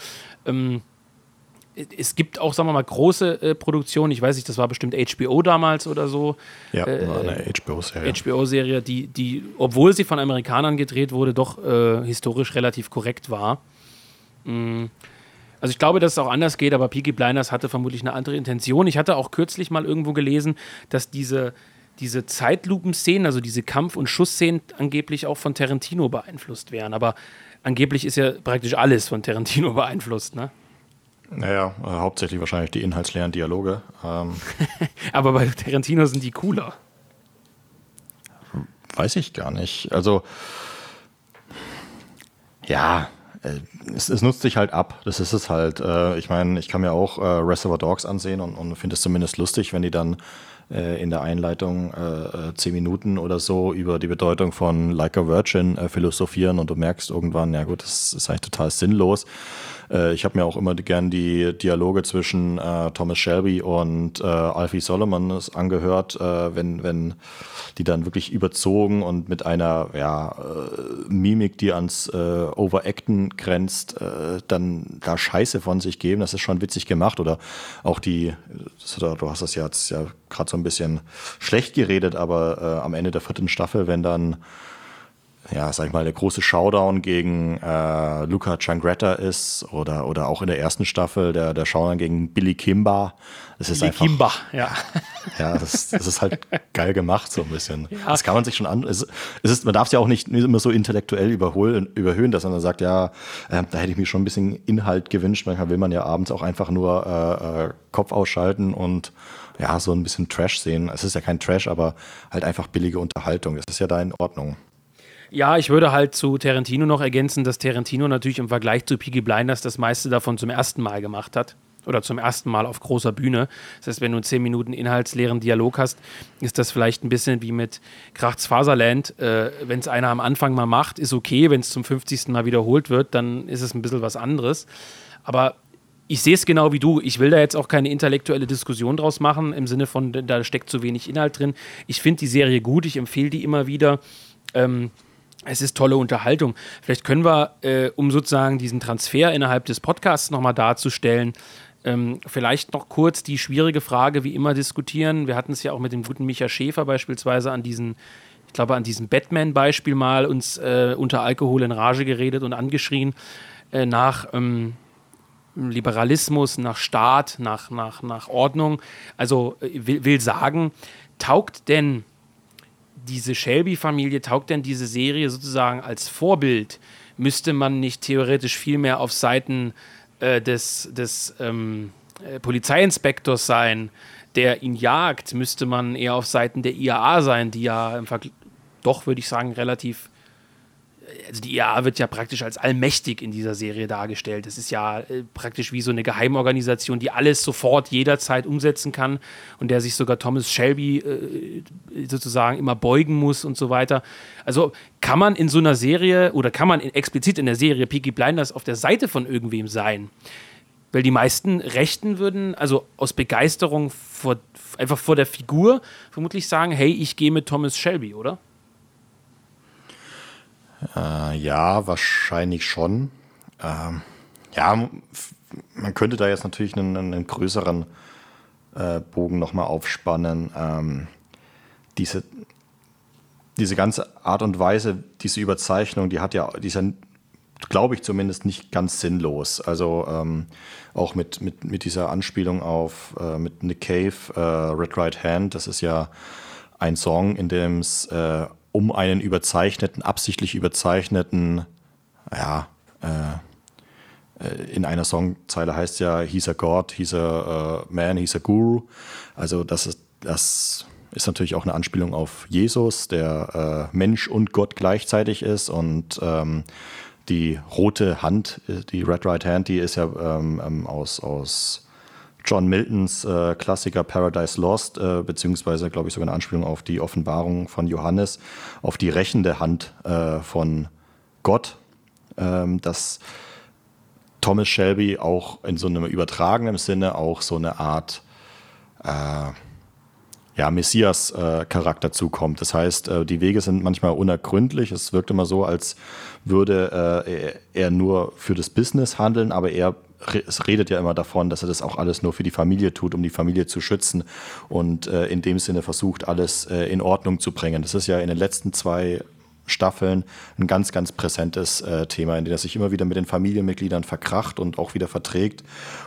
ähm, es gibt auch, sagen wir mal, große äh, Produktionen. Ich weiß nicht, das war bestimmt HBO damals oder so.
Ja, äh, eine HBO-Serie.
HBO-Serie, die, die, obwohl sie von Amerikanern gedreht wurde, doch äh, historisch relativ korrekt war. Mhm. Also ich glaube, dass es auch anders geht, aber Peaky Blinders hatte vermutlich eine andere Intention. Ich hatte auch kürzlich mal irgendwo gelesen, dass diese, diese Zeitlupenszenen, also diese Kampf- und Schussszenen angeblich auch von Tarantino beeinflusst wären. Aber angeblich ist ja praktisch alles von Tarantino beeinflusst, ne?
Naja, äh, hauptsächlich wahrscheinlich die inhaltsleeren Dialoge. Ähm,
Aber bei Tarantino sind die cooler.
Weiß ich gar nicht. Also, ja, äh, es, es, nutzt sich halt ab. Das ist es halt. Äh, ich meine, ich kann mir auch äh, Reservoir Dogs ansehen und, und finde es zumindest lustig, wenn die dann äh, in der Einleitung äh, äh, zehn Minuten oder so über die Bedeutung von Like a Virgin philosophieren und du merkst irgendwann, ja gut, das ist eigentlich total sinnlos. Äh, ich habe mir auch immer gern die Dialoge zwischen äh, Thomas Shelby und äh, Alfie Solomon angehört, äh, wenn, wenn die dann wirklich überzogen und mit einer ja, äh, Mimik, die ans äh, Overacten grenzt, dann da Scheiße von sich geben. Das ist schon witzig gemacht. Oder auch die, du hast das ja jetzt ja gerade so ein bisschen schlecht geredet, aber am Ende der vierten Staffel, wenn dann ja, sag ich mal, der große Showdown gegen äh, Luca Changretta ist oder, oder auch in der ersten Staffel der, der Showdown gegen Billy Kimba. Das ist Billy einfach,
Kimba, ja.
Ja, das, das ist halt geil gemacht, so ein bisschen. Ja. Das kann man sich schon an. Es, es ist, man darf es ja auch nicht immer so intellektuell überholen, überhöhen, dass man dann sagt, ja, äh, da hätte ich mir schon ein bisschen Inhalt gewünscht. Manchmal will man ja abends auch einfach nur äh, äh, Kopf ausschalten und ja, so ein bisschen Trash sehen. Es ist ja kein Trash, aber halt einfach billige Unterhaltung. Das ist ja da in Ordnung.
Ja, ich würde halt zu Tarantino noch ergänzen, dass Tarantino natürlich im Vergleich zu Piggy Blinders das meiste davon zum ersten Mal gemacht hat. Oder zum ersten Mal auf großer Bühne. Das heißt, wenn du einen 10 Minuten inhaltsleeren Dialog hast, ist das vielleicht ein bisschen wie mit Krachts Faserland. Äh, wenn es einer am Anfang mal macht, ist okay. Wenn es zum 50. Mal wiederholt wird, dann ist es ein bisschen was anderes. Aber ich sehe es genau wie du. Ich will da jetzt auch keine intellektuelle Diskussion draus machen, im Sinne von, da steckt zu wenig Inhalt drin. Ich finde die Serie gut, ich empfehle die immer wieder. Ähm, es ist tolle Unterhaltung. Vielleicht können wir, äh, um sozusagen diesen Transfer innerhalb des Podcasts nochmal darzustellen, Ähm, vielleicht noch kurz die schwierige Frage, wie immer diskutieren. Wir hatten es ja auch mit dem guten Micha Schäfer beispielsweise an diesen, ich glaube, an diesem Batman-Beispiel mal uns äh, unter Alkohol in Rage geredet und angeschrien äh, nach ähm, Liberalismus, nach Staat, nach, nach, nach Ordnung. Also äh, will, will sagen, taugt denn diese Shelby-Familie, taugt denn diese Serie sozusagen als Vorbild? Müsste man nicht theoretisch viel mehr auf Seiten äh, des, des ähm, äh, Polizeiinspektors sein, der ihn jagt? Müsste man eher auf Seiten der IAA sein, die ja im Vergleich doch, würde ich sagen, relativ also die IAA wird ja praktisch als allmächtig in dieser Serie dargestellt. Es ist ja äh, praktisch wie so eine Geheimorganisation, die alles sofort jederzeit umsetzen kann und der sich sogar Thomas Shelby äh, sozusagen immer beugen muss und so weiter. Also kann man in so einer Serie oder kann man in, explizit in der Serie Peaky Blinders auf der Seite von irgendwem sein? Weil die meisten Rechten würden, also aus Begeisterung vor, einfach vor der Figur, vermutlich sagen: Hey, ich gehe mit Thomas Shelby, oder?
Äh, ja, wahrscheinlich schon. Ähm, ja, man könnte da jetzt natürlich einen, einen größeren äh, Bogen nochmal aufspannen. Ähm, diese, diese ganze Art und Weise, diese Überzeichnung, die hat ja, die ist ja, glaube ich zumindest, nicht ganz sinnlos. Also ähm, auch mit, mit, mit dieser Anspielung auf äh, mit Nick Cave, äh, Red Right Hand, das ist ja ein Song, in dem es äh, um einen überzeichneten, absichtlich überzeichneten, ja, äh, äh, in einer Songzeile heißt ja, he's a God, he's a uh, man, he's a guru. Also das ist, das ist natürlich auch eine Anspielung auf Jesus, der äh, Mensch und Gott gleichzeitig ist und ähm, die rote Hand, die Red Right Hand, die ist ja ähm, ähm aus, aus John Miltons äh, Klassiker Paradise Lost, äh, beziehungsweise, glaube ich, sogar eine Anspielung auf die Offenbarung von Johannes, auf die rächende Hand äh, von Gott, ähm, dass Thomas Shelby auch in so einem übertragenen Sinne auch so eine Art äh, ja, Messias-Charakter äh, zukommt. Das heißt, äh, die Wege sind manchmal unergründlich. Es wirkt immer so, als würde er nur für das Business handeln, aber er redet ja immer davon, dass er das auch alles nur für die Familie tut, um die Familie zu schützen und äh, in dem Sinne versucht, alles äh, in Ordnung zu bringen. Das ist ja in den letzten zwei Staffeln ein ganz, ganz präsentes äh, Thema, in dem er sich immer wieder mit den Familienmitgliedern verkracht und auch wieder verträgt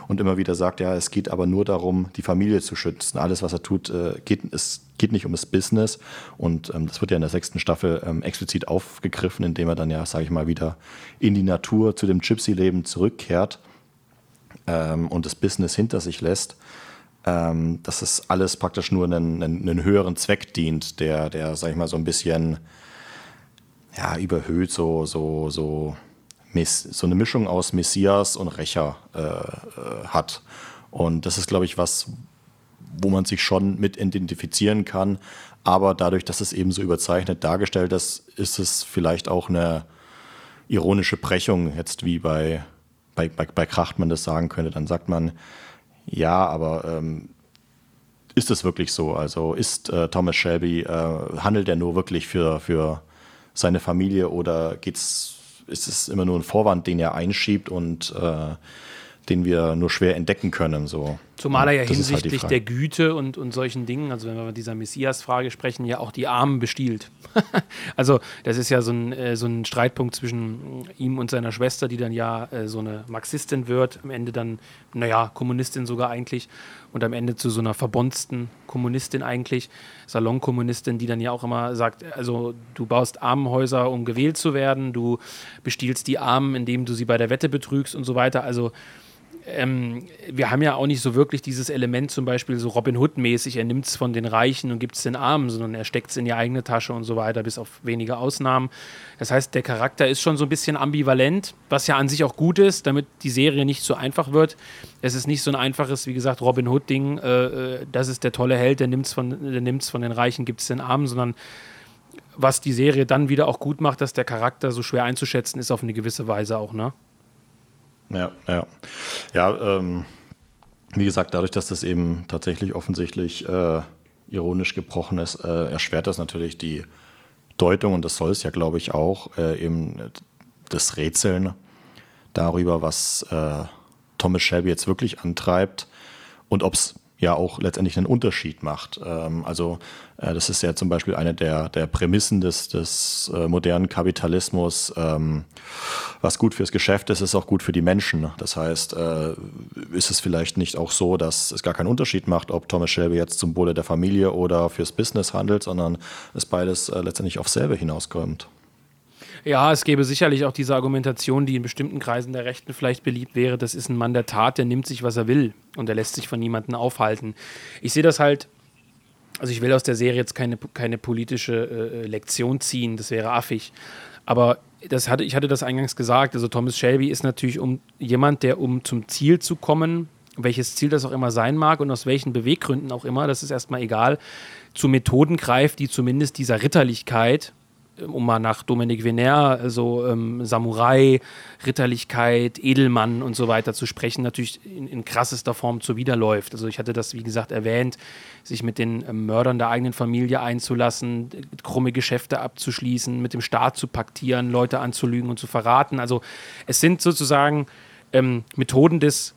und immer wieder sagt, ja, es geht aber nur darum, die Familie zu schützen. Alles, was er tut, äh, geht, es geht nicht um das Business und ähm, das wird ja in der sechsten Staffel ähm, explizit aufgegriffen, indem er dann ja, sage ich mal, wieder in die Natur zu dem Gypsy-Leben zurückkehrt ähm, und das Business hinter sich lässt, ähm, dass es alles praktisch nur einen, einen, höheren Zweck dient, der, der, sag ich mal, so ein bisschen ja, überhöht, so, so, so, so eine Mischung aus Messias und Rächer äh, äh, hat. Und das ist, glaube ich, was, wo man sich schon mit identifizieren kann. Aber dadurch, dass es eben so überzeichnet dargestellt ist, ist es vielleicht auch eine ironische Brechung, jetzt wie bei bei, bei, bei Krachtmann das sagen könnte, dann sagt man, ja, aber ähm, ist es wirklich so? Also ist äh, Thomas Shelby, äh, handelt er nur wirklich für, für seine Familie oder geht's, ist es immer nur ein Vorwand, den er einschiebt und äh, den wir nur schwer entdecken können. So.
Zumal er ja halt hinsichtlich halt der Güte und, und solchen Dingen, also wenn wir mit dieser Messias-Frage sprechen, ja auch die Armen bestiehlt. also das ist ja so ein, äh, so ein Streitpunkt zwischen ihm und seiner Schwester, die dann ja äh, so eine Marxistin wird, am Ende dann, naja, Kommunistin sogar eigentlich und am Ende zu so einer verbonsten Kommunistin eigentlich, Salonkommunistin, die dann ja auch immer sagt, also du baust Armenhäuser, um gewählt zu werden, du bestiehlst die Armen, indem du sie bei der Wette betrügst und so weiter. Also ähm, wir haben ja auch nicht so wirklich dieses Element zum Beispiel so Robin Hood-mäßig, er nimmt es von den Reichen und gibt es den Armen, sondern er steckt es in die eigene Tasche und so weiter, bis auf wenige Ausnahmen. Das heißt, der Charakter ist schon so ein bisschen ambivalent, was ja an sich auch gut ist, damit die Serie nicht so einfach wird. Es ist nicht so ein einfaches, wie gesagt, Robin Hood-Ding, äh, äh das ist der tolle Held, der nimmt es von, von den Reichen, gibt es den Armen, sondern was die Serie dann wieder auch gut macht, dass der Charakter so schwer einzuschätzen ist auf eine gewisse Weise auch, ne?
Ja, ja. Ja, ähm, wie gesagt, dadurch, dass das eben tatsächlich offensichtlich äh, ironisch gebrochen ist, äh, erschwert das natürlich die Deutung und das soll es ja, glaube ich, auch, äh, eben das Rätseln darüber, was äh, Thomas Shelby jetzt wirklich antreibt und ob es ja auch letztendlich einen Unterschied macht. Ähm, also äh, das ist ja zum Beispiel eine der, der Prämissen des, des äh, modernen Kapitalismus. Ähm, was gut fürs Geschäft ist, ist auch gut für die Menschen. Das heißt, äh, ist es vielleicht nicht auch so, dass es gar keinen Unterschied macht, ob Thomas Shelby jetzt zum Wohle der Familie oder fürs Business handelt, sondern es beides letztendlich auf selbe hinauskommt.
Ja, es gäbe sicherlich auch diese Argumentation, die in bestimmten Kreisen der Rechten vielleicht beliebt wäre. Das ist ein Mann der Tat, der nimmt sich, was er will und er lässt sich von niemandem aufhalten. Ich sehe das halt, also ich will aus der Serie jetzt keine, keine politische äh, Lektion ziehen, das wäre affig. Aber das hatte, ich hatte das eingangs gesagt, also Thomas Shelby ist natürlich um jemand, der um zum Ziel zu kommen, welches Ziel das auch immer sein mag und aus welchen Beweggründen auch immer, das ist erstmal egal, zu Methoden greift, die zumindest dieser Ritterlichkeit, um mal nach Dominique Vener, also ähm, Samurai, Ritterlichkeit, Edelmann und so weiter zu sprechen, natürlich in, in krassester Form zuwiderläuft. Also ich hatte das, wie gesagt, erwähnt, sich mit den ähm, Mördern der eigenen Familie einzulassen, krumme Geschäfte abzuschließen, mit dem Staat zu paktieren, Leute anzulügen und zu verraten. Also es sind sozusagen ähm, Methoden des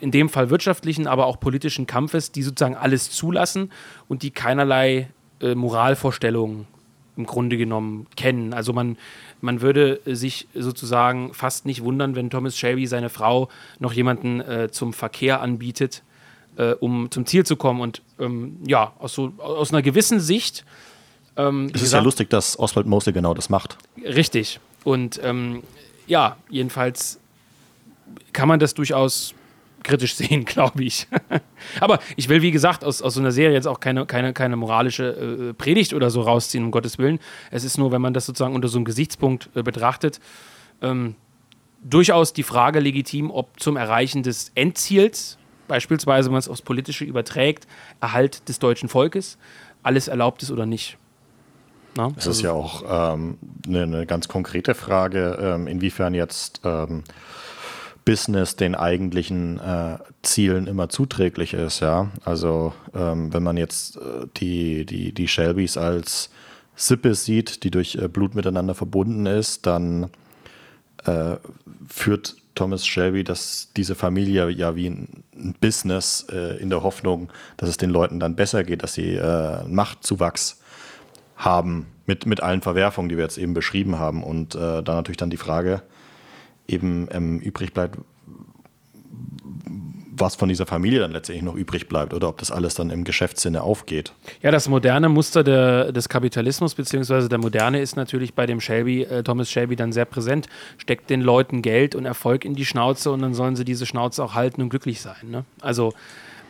in dem Fall wirtschaftlichen, aber auch politischen Kampfes, die sozusagen alles zulassen und die keinerlei äh, Moralvorstellungen im Grunde genommen kennen. Also man, man würde sich sozusagen fast nicht wundern, wenn Thomas Shelby seine Frau noch jemanden äh, zum Verkehr anbietet, äh, um zum Ziel zu kommen. Und ähm, ja, aus, so, aus einer gewissen Sicht.
Ähm, es ist gesagt, ja lustig, dass Oswald Mosley genau das macht.
Richtig. Und ähm, ja, jedenfalls kann man das durchaus kritisch sehen, glaube ich. Aber ich will, wie gesagt, aus, aus so einer Serie jetzt auch keine, keine, keine moralische äh, Predigt oder so rausziehen, um Gottes Willen. Es ist nur, wenn man das sozusagen unter so einem Gesichtspunkt äh, betrachtet, ähm, durchaus die Frage legitim, ob zum Erreichen des Endziels, beispielsweise, wenn man es aufs Politische überträgt, Erhalt des deutschen Volkes, alles erlaubt ist oder nicht.
Na? Es ist also ja auch ähm, eine, eine, ganz konkrete Frage, ähm, inwiefern jetzt ähm, Business den eigentlichen äh, Zielen immer zuträglich ist, ja. Also ähm, wenn man jetzt äh, die, die, die Shelbys als Sippe sieht, die durch äh, Blut miteinander verbunden ist, dann äh, führt Thomas Shelby dass diese Familie ja wie ein, ein Business äh, in der Hoffnung, dass es den Leuten dann besser geht, dass sie äh, Machtzuwachs haben mit, mit allen Verwerfungen, die wir jetzt eben beschrieben haben. Und da natürlich dann die Frage, eben ähm, übrig bleibt, was von dieser Familie dann letztendlich noch übrig bleibt oder ob das alles dann im Geschäftssinne aufgeht.
Ja, das moderne Muster der, des Kapitalismus beziehungsweise der moderne ist natürlich bei dem Shelby, äh, Thomas Shelby dann sehr präsent, steckt den Leuten Geld und Erfolg in die Schnauze und dann sollen sie diese Schnauze auch halten und glücklich sein. Ne? Also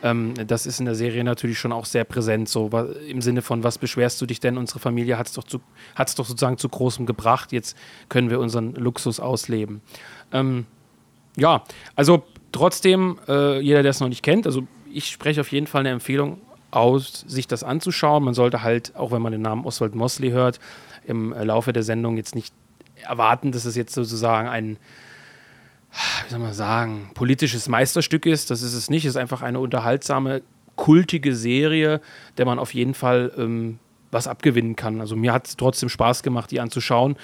ähm, das ist in der Serie natürlich schon auch sehr präsent, so im Sinne von, was beschwerst du dich denn? Unsere Familie hat es doch, doch sozusagen zu großem gebracht, jetzt können wir unseren Luxus ausleben. Ähm, ja, also trotzdem, äh, jeder, der es noch nicht kennt, also ich spreche auf jeden Fall eine Empfehlung aus, sich das anzuschauen. Man sollte halt, auch wenn man den Namen Oswald Mosley hört, im Laufe der Sendung jetzt nicht erwarten, dass es jetzt sozusagen ein wie soll man sagen, politisches Meisterstück ist. Das ist es nicht. Es ist einfach eine unterhaltsame, kultige Serie, der man auf jeden Fall ähm, was abgewinnen kann. Also mir hat es trotzdem Spaß gemacht, die anzuschauen.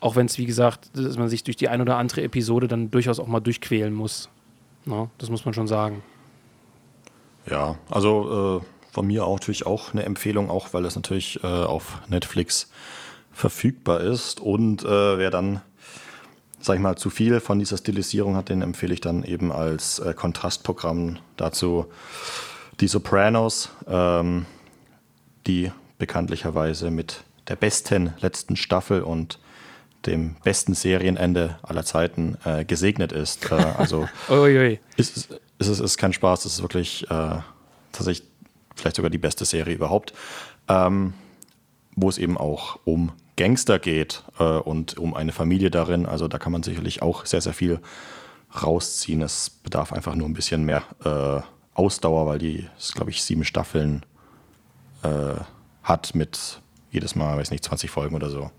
Auch wenn es, wie gesagt, dass man sich durch die ein oder andere Episode dann durchaus auch mal durchquälen muss. Na, das muss man schon sagen.
Ja, also äh, von mir auch natürlich auch eine Empfehlung, auch weil es natürlich äh, auf Netflix verfügbar ist. Und äh, wer dann sag ich mal, zu viel von dieser Stilisierung hat, den empfehle ich dann eben als äh, Kontrastprogramm dazu. Die Sopranos, ähm, die bekanntlicherweise mit der besten letzten Staffel und dem besten Serienende aller Zeiten äh, gesegnet ist. Äh, also ist, ist, ist, ist kein Spaß, es ist wirklich äh, tatsächlich vielleicht sogar die beste Serie überhaupt, ähm, wo es eben auch um Gangster geht äh, und um eine Familie darin. Also da kann man sicherlich auch sehr, sehr viel rausziehen. Es bedarf einfach nur ein bisschen mehr äh, Ausdauer, weil die, glaube ich, sieben Staffeln äh, hat mit jedes Mal, weiß nicht, 20 Folgen oder so.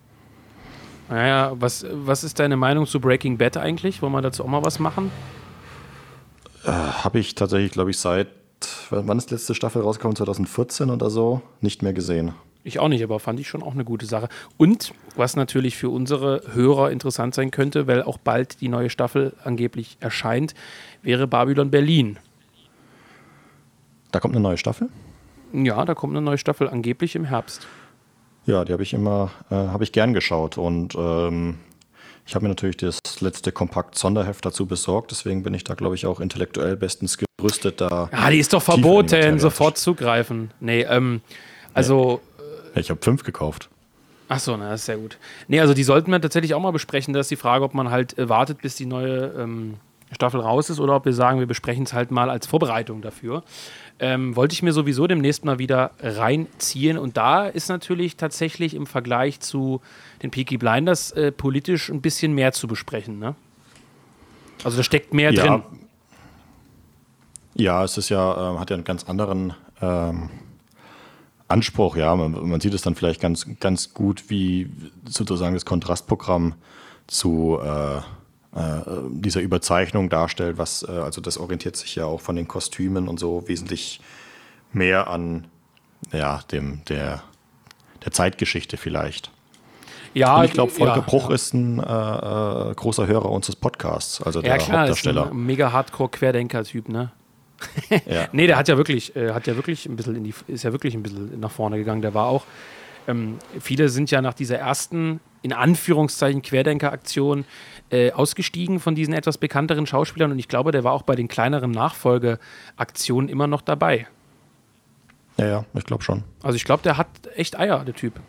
Naja, was, was ist deine Meinung zu Breaking Bad eigentlich? Wollen wir dazu auch mal was machen?
Äh, Habe ich tatsächlich, glaube ich, seit, wann ist die letzte Staffel rausgekommen? 2014 oder so? Nicht mehr gesehen.
Ich auch nicht, aber fand ich schon auch eine gute Sache. Und was natürlich für unsere Hörer interessant sein könnte, weil auch bald die neue Staffel angeblich erscheint, wäre Babylon Berlin.
Da kommt eine neue Staffel?
Ja, da kommt eine neue Staffel angeblich im Herbst.
Ja, die habe ich immer, äh, habe ich gern geschaut und ähm, ich habe mir natürlich das letzte Kompakt-Sonderheft dazu besorgt, deswegen bin ich da, glaube ich, auch intellektuell bestens gerüstet. Da
ah, die ist doch verboten, sofort zugreifen. Nee, ähm, also.
Ja, ich habe fünf gekauft.
Ach so, na, das ist sehr gut. Nee, also die sollten wir tatsächlich auch mal besprechen. Da ist die Frage, ob man halt äh, wartet, bis die neue ähm, Staffel raus ist oder ob wir sagen, wir besprechen es halt mal als Vorbereitung dafür. Ähm, wollte ich mir sowieso demnächst mal wieder reinziehen. Und da ist natürlich tatsächlich im Vergleich zu den Peaky Blinders äh, politisch ein bisschen mehr zu besprechen. Ne? Also da steckt mehr
ja.
drin.
Ja, es ist ja, äh, hat ja einen ganz anderen ähm, Anspruch, ja. Man, man, sieht es dann vielleicht ganz, ganz gut, wie sozusagen das Kontrastprogramm zu äh, äh, dieser Überzeichnung darstellt, was, äh, also das orientiert sich ja auch von den Kostümen und so wesentlich mehr an ja, dem, der, der Zeitgeschichte vielleicht. Ja, und ich glaube, Volker ja, Bruch ja. ist ein äh, äh, großer Hörer unseres Podcasts, also der ja, klar, Hauptdarsteller. Ist
ein mega Hardcore-Querdenker-Typ, ne? Ja. nee, der hat ja wirklich, äh, hat ja wirklich ein bisschen in die, ist ja wirklich ein bisschen nach vorne gegangen. Der war auch, ähm, viele sind ja nach dieser ersten, in Anführungszeichen, Querdenker-Aktion äh, ausgestiegen von diesen etwas bekannteren Schauspielern und ich glaube, der war auch bei den kleineren Nachfolgeaktionen immer noch dabei.
Ja, ja, ich glaube schon.
Also ich glaube, der hat echt Eier, der Typ.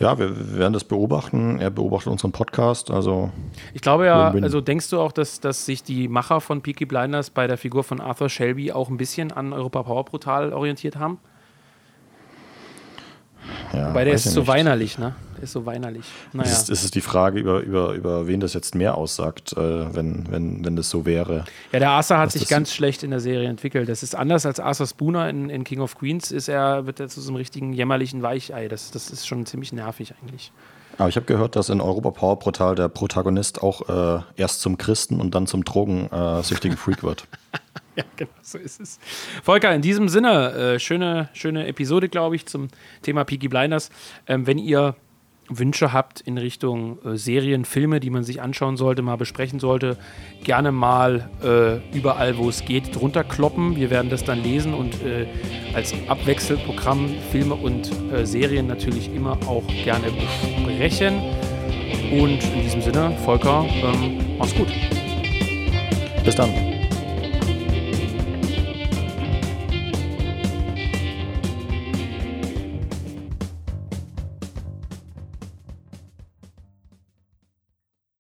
Ja, wir werden das beobachten. Er beobachtet unseren Podcast. Also
ich glaube ja, also denkst du auch, dass, dass sich die Macher von Peaky Blinders bei der Figur von Arthur Shelby auch ein bisschen an Europa Power Brutal orientiert haben? Ja, Wobei der ist so weinerlich, ne? Ist so weinerlich.
Naja. Es, ist, es ist die Frage, über, über, über wen das jetzt mehr aussagt, äh, wenn, wenn, wenn das so wäre.
Ja, der Arthur hat sich ganz schlecht in der Serie entwickelt. Das ist anders als Arthur Spooner in, in King of Queens, ist er, wird er zu so einem richtigen jämmerlichen Weichei. Das, das ist schon ziemlich nervig eigentlich.
Aber ich habe gehört, dass in Europa Power Portal der Protagonist auch äh, erst zum Christen und dann zum drogensüchtigen Freak wird.
ja, genau, so ist es. Volker, in diesem Sinne, äh, schöne, schöne Episode, glaube ich, zum Thema Peaky Blinders. Ähm, wenn ihr Wünsche habt in Richtung äh, Serien, Filme, die man sich anschauen sollte, mal besprechen sollte, gerne mal äh, überall, wo es geht, drunter kloppen. Wir werden das dann lesen und äh, als Abwechselprogramm Filme und äh, Serien natürlich immer auch gerne besprechen. Und in diesem Sinne, Volker, ähm, mach's gut.
Bis dann.